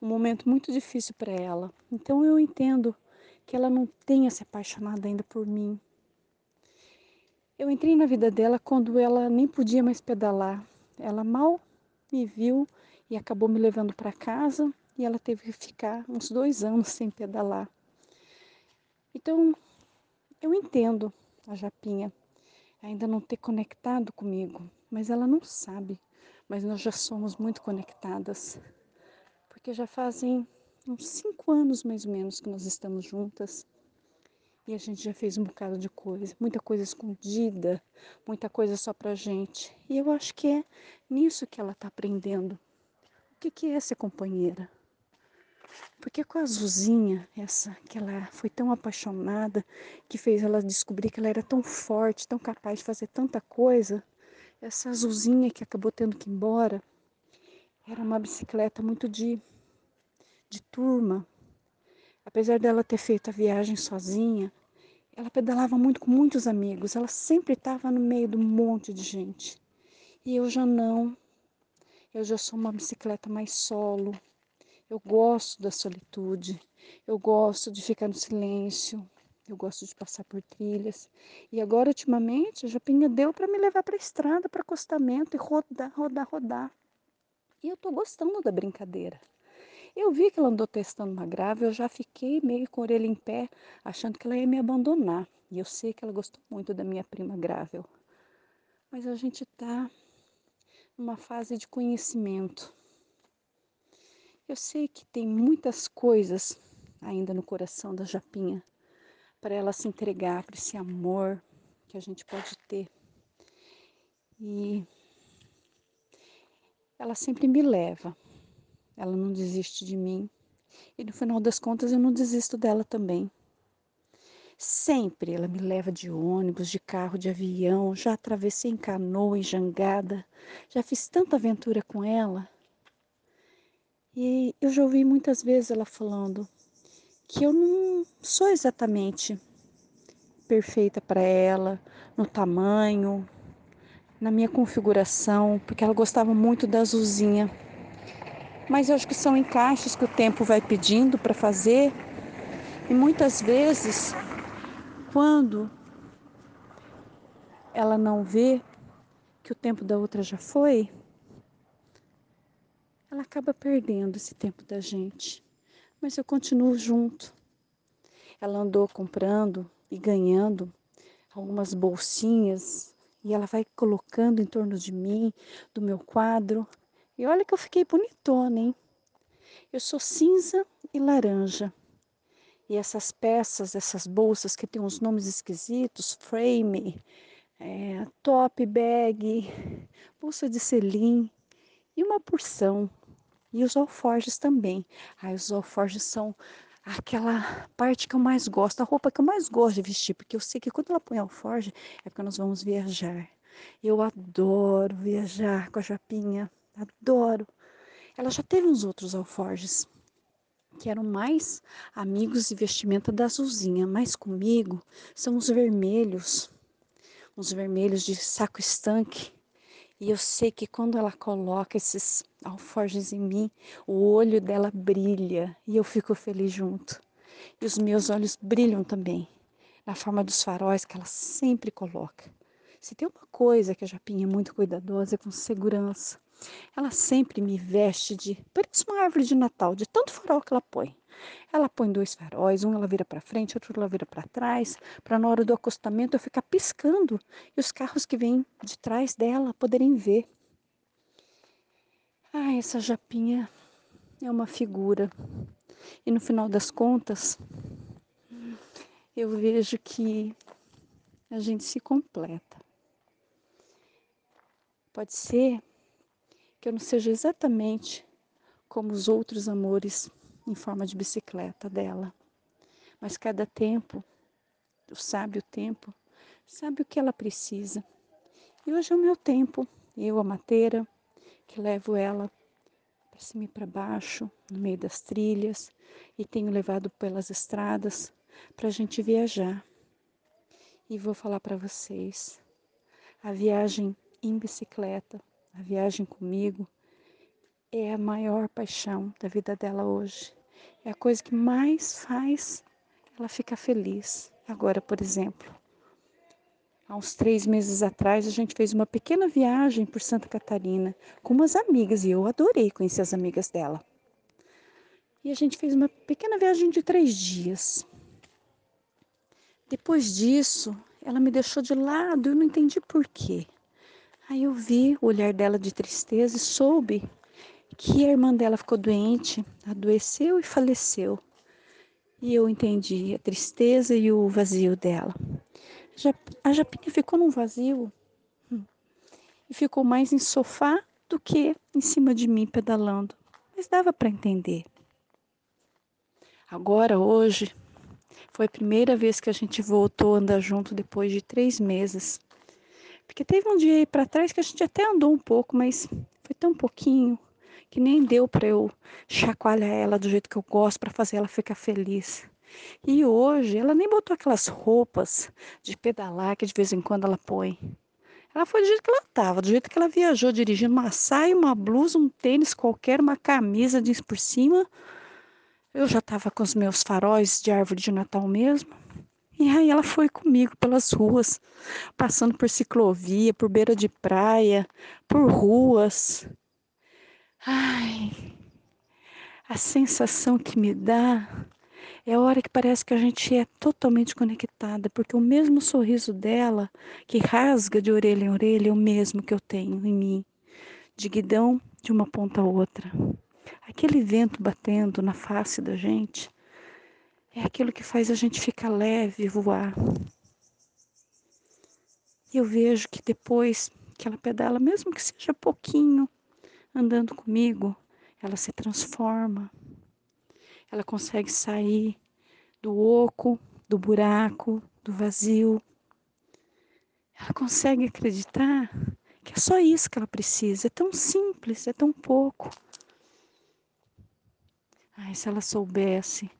um momento muito difícil para ela. Então eu entendo que ela não tenha se apaixonado ainda por mim. Eu entrei na vida dela quando ela nem podia mais pedalar. Ela mal me viu e acabou me levando para casa e ela teve que ficar uns dois anos sem pedalar. Então eu entendo a Japinha ainda não ter conectado comigo, mas ela não sabe. Mas nós já somos muito conectadas, porque já fazem uns cinco anos mais ou menos que nós estamos juntas e a gente já fez um bocado de coisa, muita coisa escondida, muita coisa só pra gente. E eu acho que é nisso que ela tá aprendendo. O que, que é ser companheira? Porque com a Azulzinha, essa que ela foi tão apaixonada, que fez ela descobrir que ela era tão forte, tão capaz de fazer tanta coisa, essa Azulzinha que acabou tendo que ir embora, era uma bicicleta muito de, de turma. Apesar dela ter feito a viagem sozinha, ela pedalava muito com muitos amigos, ela sempre estava no meio de um monte de gente. E eu já não. Eu já sou uma bicicleta mais solo, eu gosto da solitude, eu gosto de ficar no silêncio, eu gosto de passar por trilhas. E agora, ultimamente, a Japinha deu para me levar para a estrada, para acostamento e rodar, rodar, rodar. E eu estou gostando da brincadeira. Eu vi que ela andou testando uma grave, eu já fiquei meio com a orelha em pé, achando que ela ia me abandonar. E eu sei que ela gostou muito da minha prima grável. Mas a gente está numa fase de conhecimento. Eu sei que tem muitas coisas ainda no coração da Japinha para ela se entregar para esse amor que a gente pode ter. E ela sempre me leva, ela não desiste de mim. E no final das contas eu não desisto dela também. Sempre ela me leva de ônibus, de carro, de avião, já atravessei em canoa, em jangada, já fiz tanta aventura com ela e eu já ouvi muitas vezes ela falando que eu não sou exatamente perfeita para ela, no tamanho, na minha configuração, porque ela gostava muito da azulzinha. Mas eu acho que são encaixes que o tempo vai pedindo para fazer. E muitas vezes, quando ela não vê que o tempo da outra já foi, ela acaba perdendo esse tempo da gente. Mas eu continuo junto. Ela andou comprando e ganhando algumas bolsinhas e ela vai colocando em torno de mim, do meu quadro. E olha que eu fiquei bonitona, hein? Eu sou cinza e laranja. E essas peças, essas bolsas que tem uns nomes esquisitos, frame, é, top bag, bolsa de selim e uma porção e os alforjes também. Ai, os alforjes são aquela parte que eu mais gosto, a roupa que eu mais gosto de vestir, porque eu sei que quando ela põe alforje é porque nós vamos viajar. Eu adoro viajar com a Japinha, adoro. Ela já teve uns outros alforjes que eram mais amigos de vestimenta da Azulzinha, mas comigo são os vermelhos, os vermelhos de saco estanque, e eu sei que quando ela coloca esses alforjes em mim, o olho dela brilha e eu fico feliz junto. E os meus olhos brilham também, na forma dos faróis que ela sempre coloca. Se tem uma coisa que a Japinha é muito cuidadosa é com segurança. Ela sempre me veste de. Parece uma árvore de Natal, de tanto farol que ela põe. Ela põe dois faróis, um ela vira para frente, outro ela vira para trás, para na hora do acostamento eu ficar piscando e os carros que vêm de trás dela poderem ver. Ah, essa japinha é uma figura. E no final das contas, eu vejo que a gente se completa. Pode ser que eu não seja exatamente como os outros amores em forma de bicicleta dela. Mas cada tempo, o tempo, sabe o que ela precisa. E hoje é o meu tempo, eu, a mateira, que levo ela para cima e para baixo, no meio das trilhas, e tenho levado pelas estradas para a gente viajar. E vou falar para vocês, a viagem em bicicleta, a viagem comigo, é a maior paixão da vida dela hoje. É a coisa que mais faz ela ficar feliz. Agora, por exemplo, há uns três meses atrás, a gente fez uma pequena viagem por Santa Catarina com umas amigas e eu adorei conhecer as amigas dela. E a gente fez uma pequena viagem de três dias. Depois disso, ela me deixou de lado, eu não entendi por quê. Aí eu vi o olhar dela de tristeza e soube que a irmã dela ficou doente, adoeceu e faleceu. E eu entendi a tristeza e o vazio dela. A Japinha ficou num vazio hum, e ficou mais em sofá do que em cima de mim pedalando. Mas dava para entender. Agora, hoje, foi a primeira vez que a gente voltou a andar junto depois de três meses. Porque teve um dia aí para trás que a gente até andou um pouco, mas foi tão pouquinho que nem deu para eu chacoalhar ela do jeito que eu gosto para fazer ela ficar feliz. E hoje ela nem botou aquelas roupas de pedalar que de vez em quando ela põe. Ela foi do jeito que ela estava, do jeito que ela viajou, dirigindo uma saia, uma blusa, um tênis qualquer, uma camisa jeans por cima. Eu já estava com os meus faróis de árvore de Natal mesmo. E aí ela foi comigo pelas ruas, passando por ciclovia, por beira de praia, por ruas. Ai, a sensação que me dá é a hora que parece que a gente é totalmente conectada, porque o mesmo sorriso dela, que rasga de orelha em orelha, é o mesmo que eu tenho em mim, de guidão de uma ponta a outra. Aquele vento batendo na face da gente é aquilo que faz a gente ficar leve e voar. E eu vejo que depois que ela pedala, mesmo que seja pouquinho, andando comigo, ela se transforma. Ela consegue sair do oco, do buraco, do vazio. Ela consegue acreditar que é só isso que ela precisa. É tão simples, é tão pouco. Ai, se ela soubesse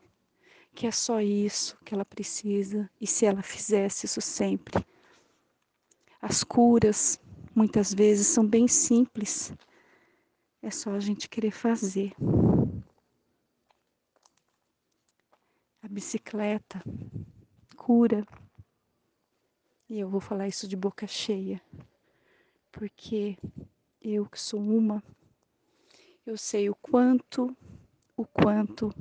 que é só isso que ela precisa e se ela fizesse isso sempre. As curas, muitas vezes, são bem simples. É só a gente querer fazer. A bicicleta cura. E eu vou falar isso de boca cheia, porque eu que sou uma, eu sei o quanto, o quanto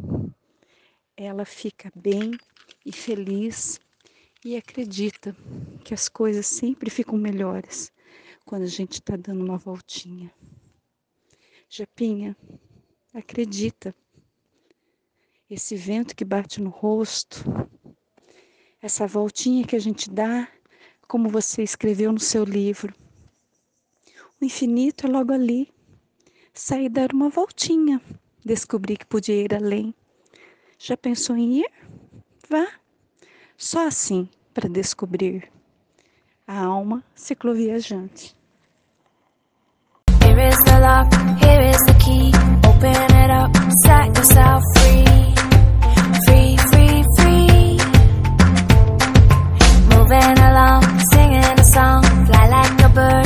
ela fica bem e feliz e acredita que as coisas sempre ficam melhores quando a gente está dando uma voltinha. Japinha, acredita. Esse vento que bate no rosto, essa voltinha que a gente dá, como você escreveu no seu livro. O infinito é logo ali. Sair dar uma voltinha, descobri que podia ir além. Já pensou em ir? Vá. Só assim para descobrir a alma cicloviajante. Is the lock, Open it up, set yourself free. Free, free, free. Moving along, singing a song. Fly like a bird,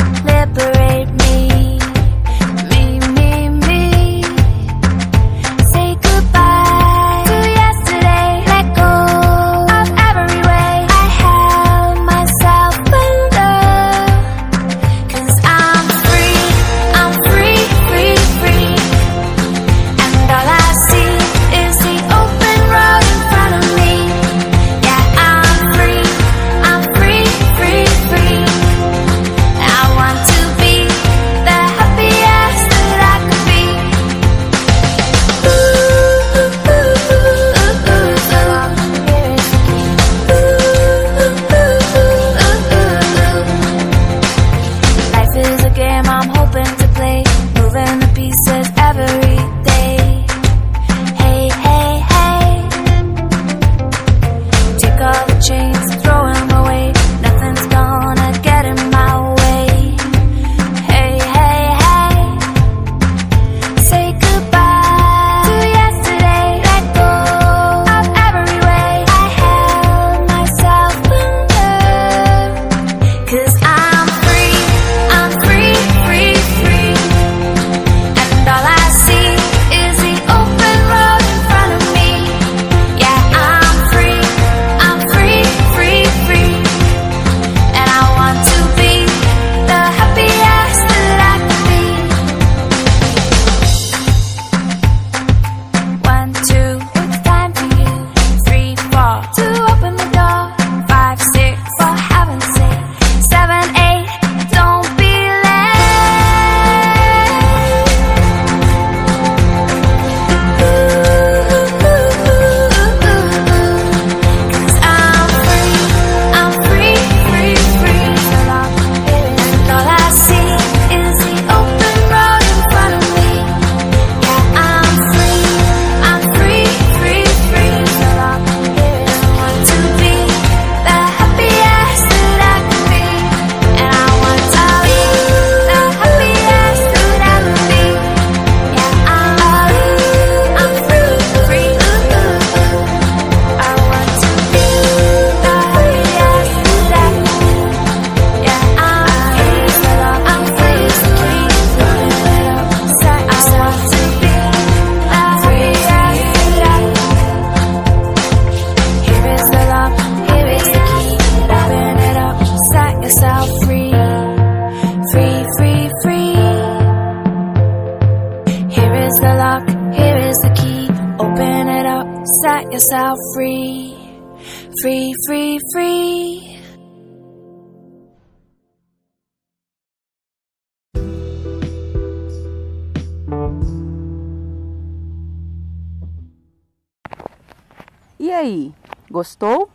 gostou?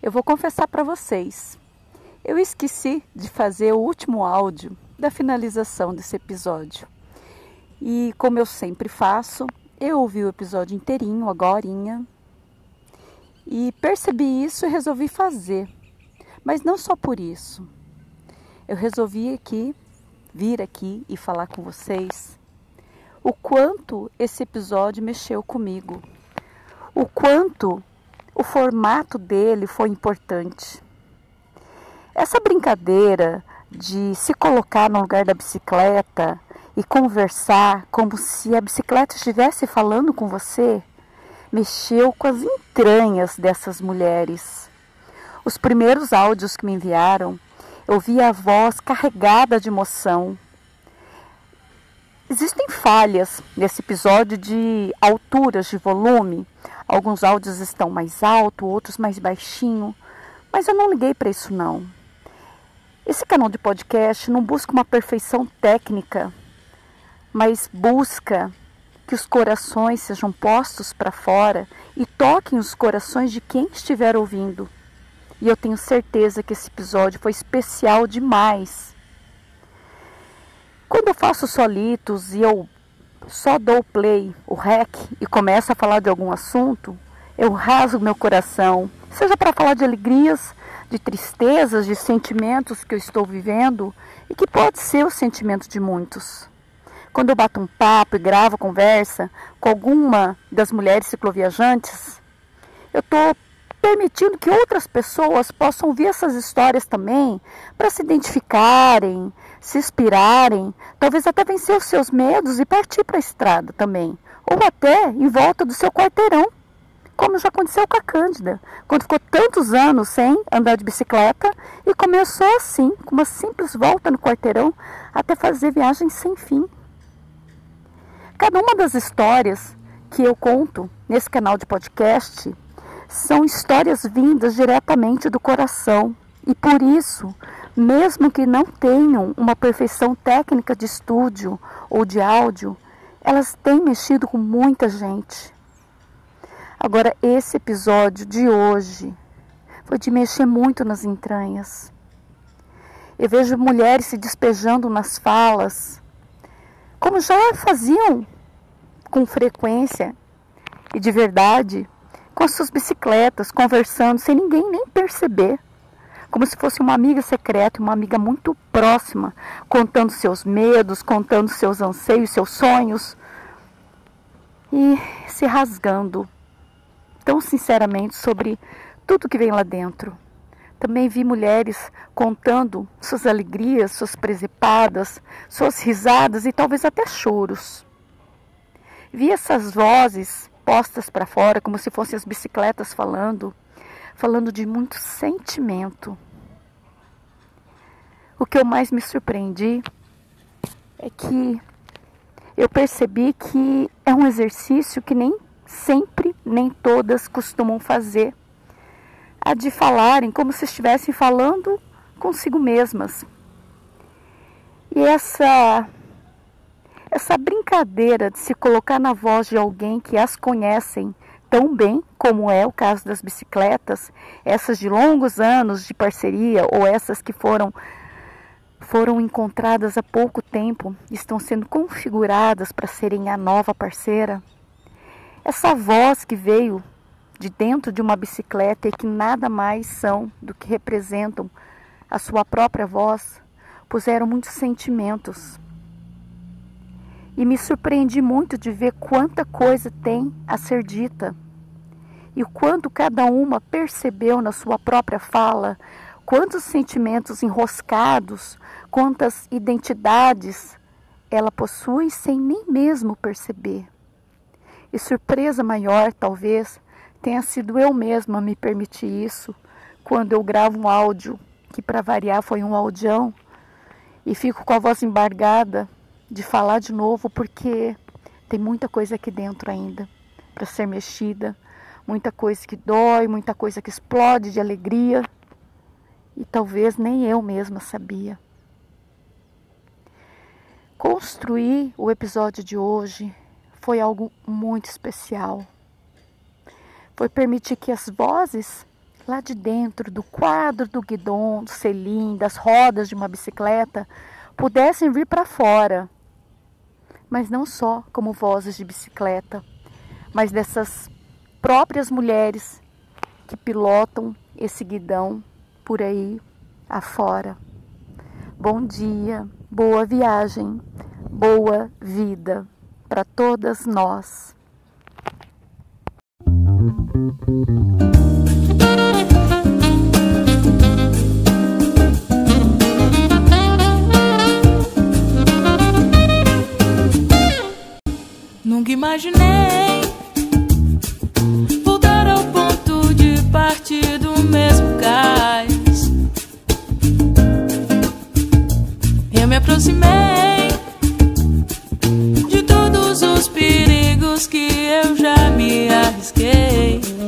Eu vou confessar para vocês. Eu esqueci de fazer o último áudio da finalização desse episódio. E como eu sempre faço, eu ouvi o episódio inteirinho agorinha e percebi isso e resolvi fazer. Mas não só por isso. Eu resolvi aqui vir aqui e falar com vocês o quanto esse episódio mexeu comigo. O quanto o formato dele foi importante. Essa brincadeira de se colocar no lugar da bicicleta e conversar como se a bicicleta estivesse falando com você mexeu com as entranhas dessas mulheres. Os primeiros áudios que me enviaram, eu vi a voz carregada de emoção. Existem falhas nesse episódio de alturas de volume. Alguns áudios estão mais alto, outros mais baixinho, mas eu não liguei para isso não. Esse canal de podcast não busca uma perfeição técnica, mas busca que os corações sejam postos para fora e toquem os corações de quem estiver ouvindo. E eu tenho certeza que esse episódio foi especial demais. Quando eu faço solitos e eu só dou play, o rec e começo a falar de algum assunto, eu rasgo meu coração, seja para falar de alegrias, de tristezas, de sentimentos que eu estou vivendo e que pode ser o sentimento de muitos. Quando eu bato um papo e gravo conversa com alguma das mulheres cicloviajantes, eu estou permitindo que outras pessoas possam ouvir essas histórias também, para se identificarem, se inspirarem, talvez até vencer os seus medos e partir para a estrada também, ou até em volta do seu quarteirão, como já aconteceu com a Cândida, quando ficou tantos anos sem andar de bicicleta e começou assim, com uma simples volta no quarteirão, até fazer viagens sem fim. Cada uma das histórias que eu conto nesse canal de podcast são histórias vindas diretamente do coração e por isso, mesmo que não tenham uma perfeição técnica de estúdio ou de áudio, elas têm mexido com muita gente. Agora, esse episódio de hoje foi de mexer muito nas entranhas. Eu vejo mulheres se despejando nas falas, como já faziam com frequência e de verdade, com as suas bicicletas, conversando sem ninguém nem perceber, como se fosse uma amiga secreta, uma amiga muito próxima, contando seus medos, contando seus anseios, seus sonhos e se rasgando tão sinceramente sobre tudo que vem lá dentro. Também vi mulheres contando suas alegrias, suas presepadas, suas risadas e talvez até choros. Vi essas vozes postas para fora como se fossem as bicicletas falando, falando de muito sentimento. O que eu mais me surpreendi é que eu percebi que é um exercício que nem sempre, nem todas costumam fazer. A de falarem como se estivessem falando consigo mesmas. E essa essa brincadeira de se colocar na voz de alguém que as conhecem tão bem, como é o caso das bicicletas, essas de longos anos de parceria ou essas que foram foram encontradas há pouco tempo, estão sendo configuradas para serem a nova parceira. Essa voz que veio de dentro de uma bicicleta e que nada mais são do que representam a sua própria voz, puseram muitos sentimentos. E me surpreendi muito de ver quanta coisa tem a ser dita e quanto cada uma percebeu na sua própria fala, quantos sentimentos enroscados, quantas identidades ela possui sem nem mesmo perceber. E surpresa maior, talvez, tenha sido eu mesma me permitir isso quando eu gravo um áudio, que para variar foi um audião, e fico com a voz embargada de falar de novo porque tem muita coisa aqui dentro ainda para ser mexida, muita coisa que dói, muita coisa que explode de alegria. E talvez nem eu mesma sabia. Construir o episódio de hoje foi algo muito especial. Foi permitir que as vozes lá de dentro do quadro do guidão, do selim, das rodas de uma bicicleta, pudessem vir para fora. Mas não só como vozes de bicicleta, mas dessas próprias mulheres que pilotam esse guidão por aí afora. Bom dia, boa viagem, boa vida para todas nós. Nunca imaginei voltar ao ponto de partir do mesmo cais. Eu me aproximei de todos os perigos que eu já me arrisquei.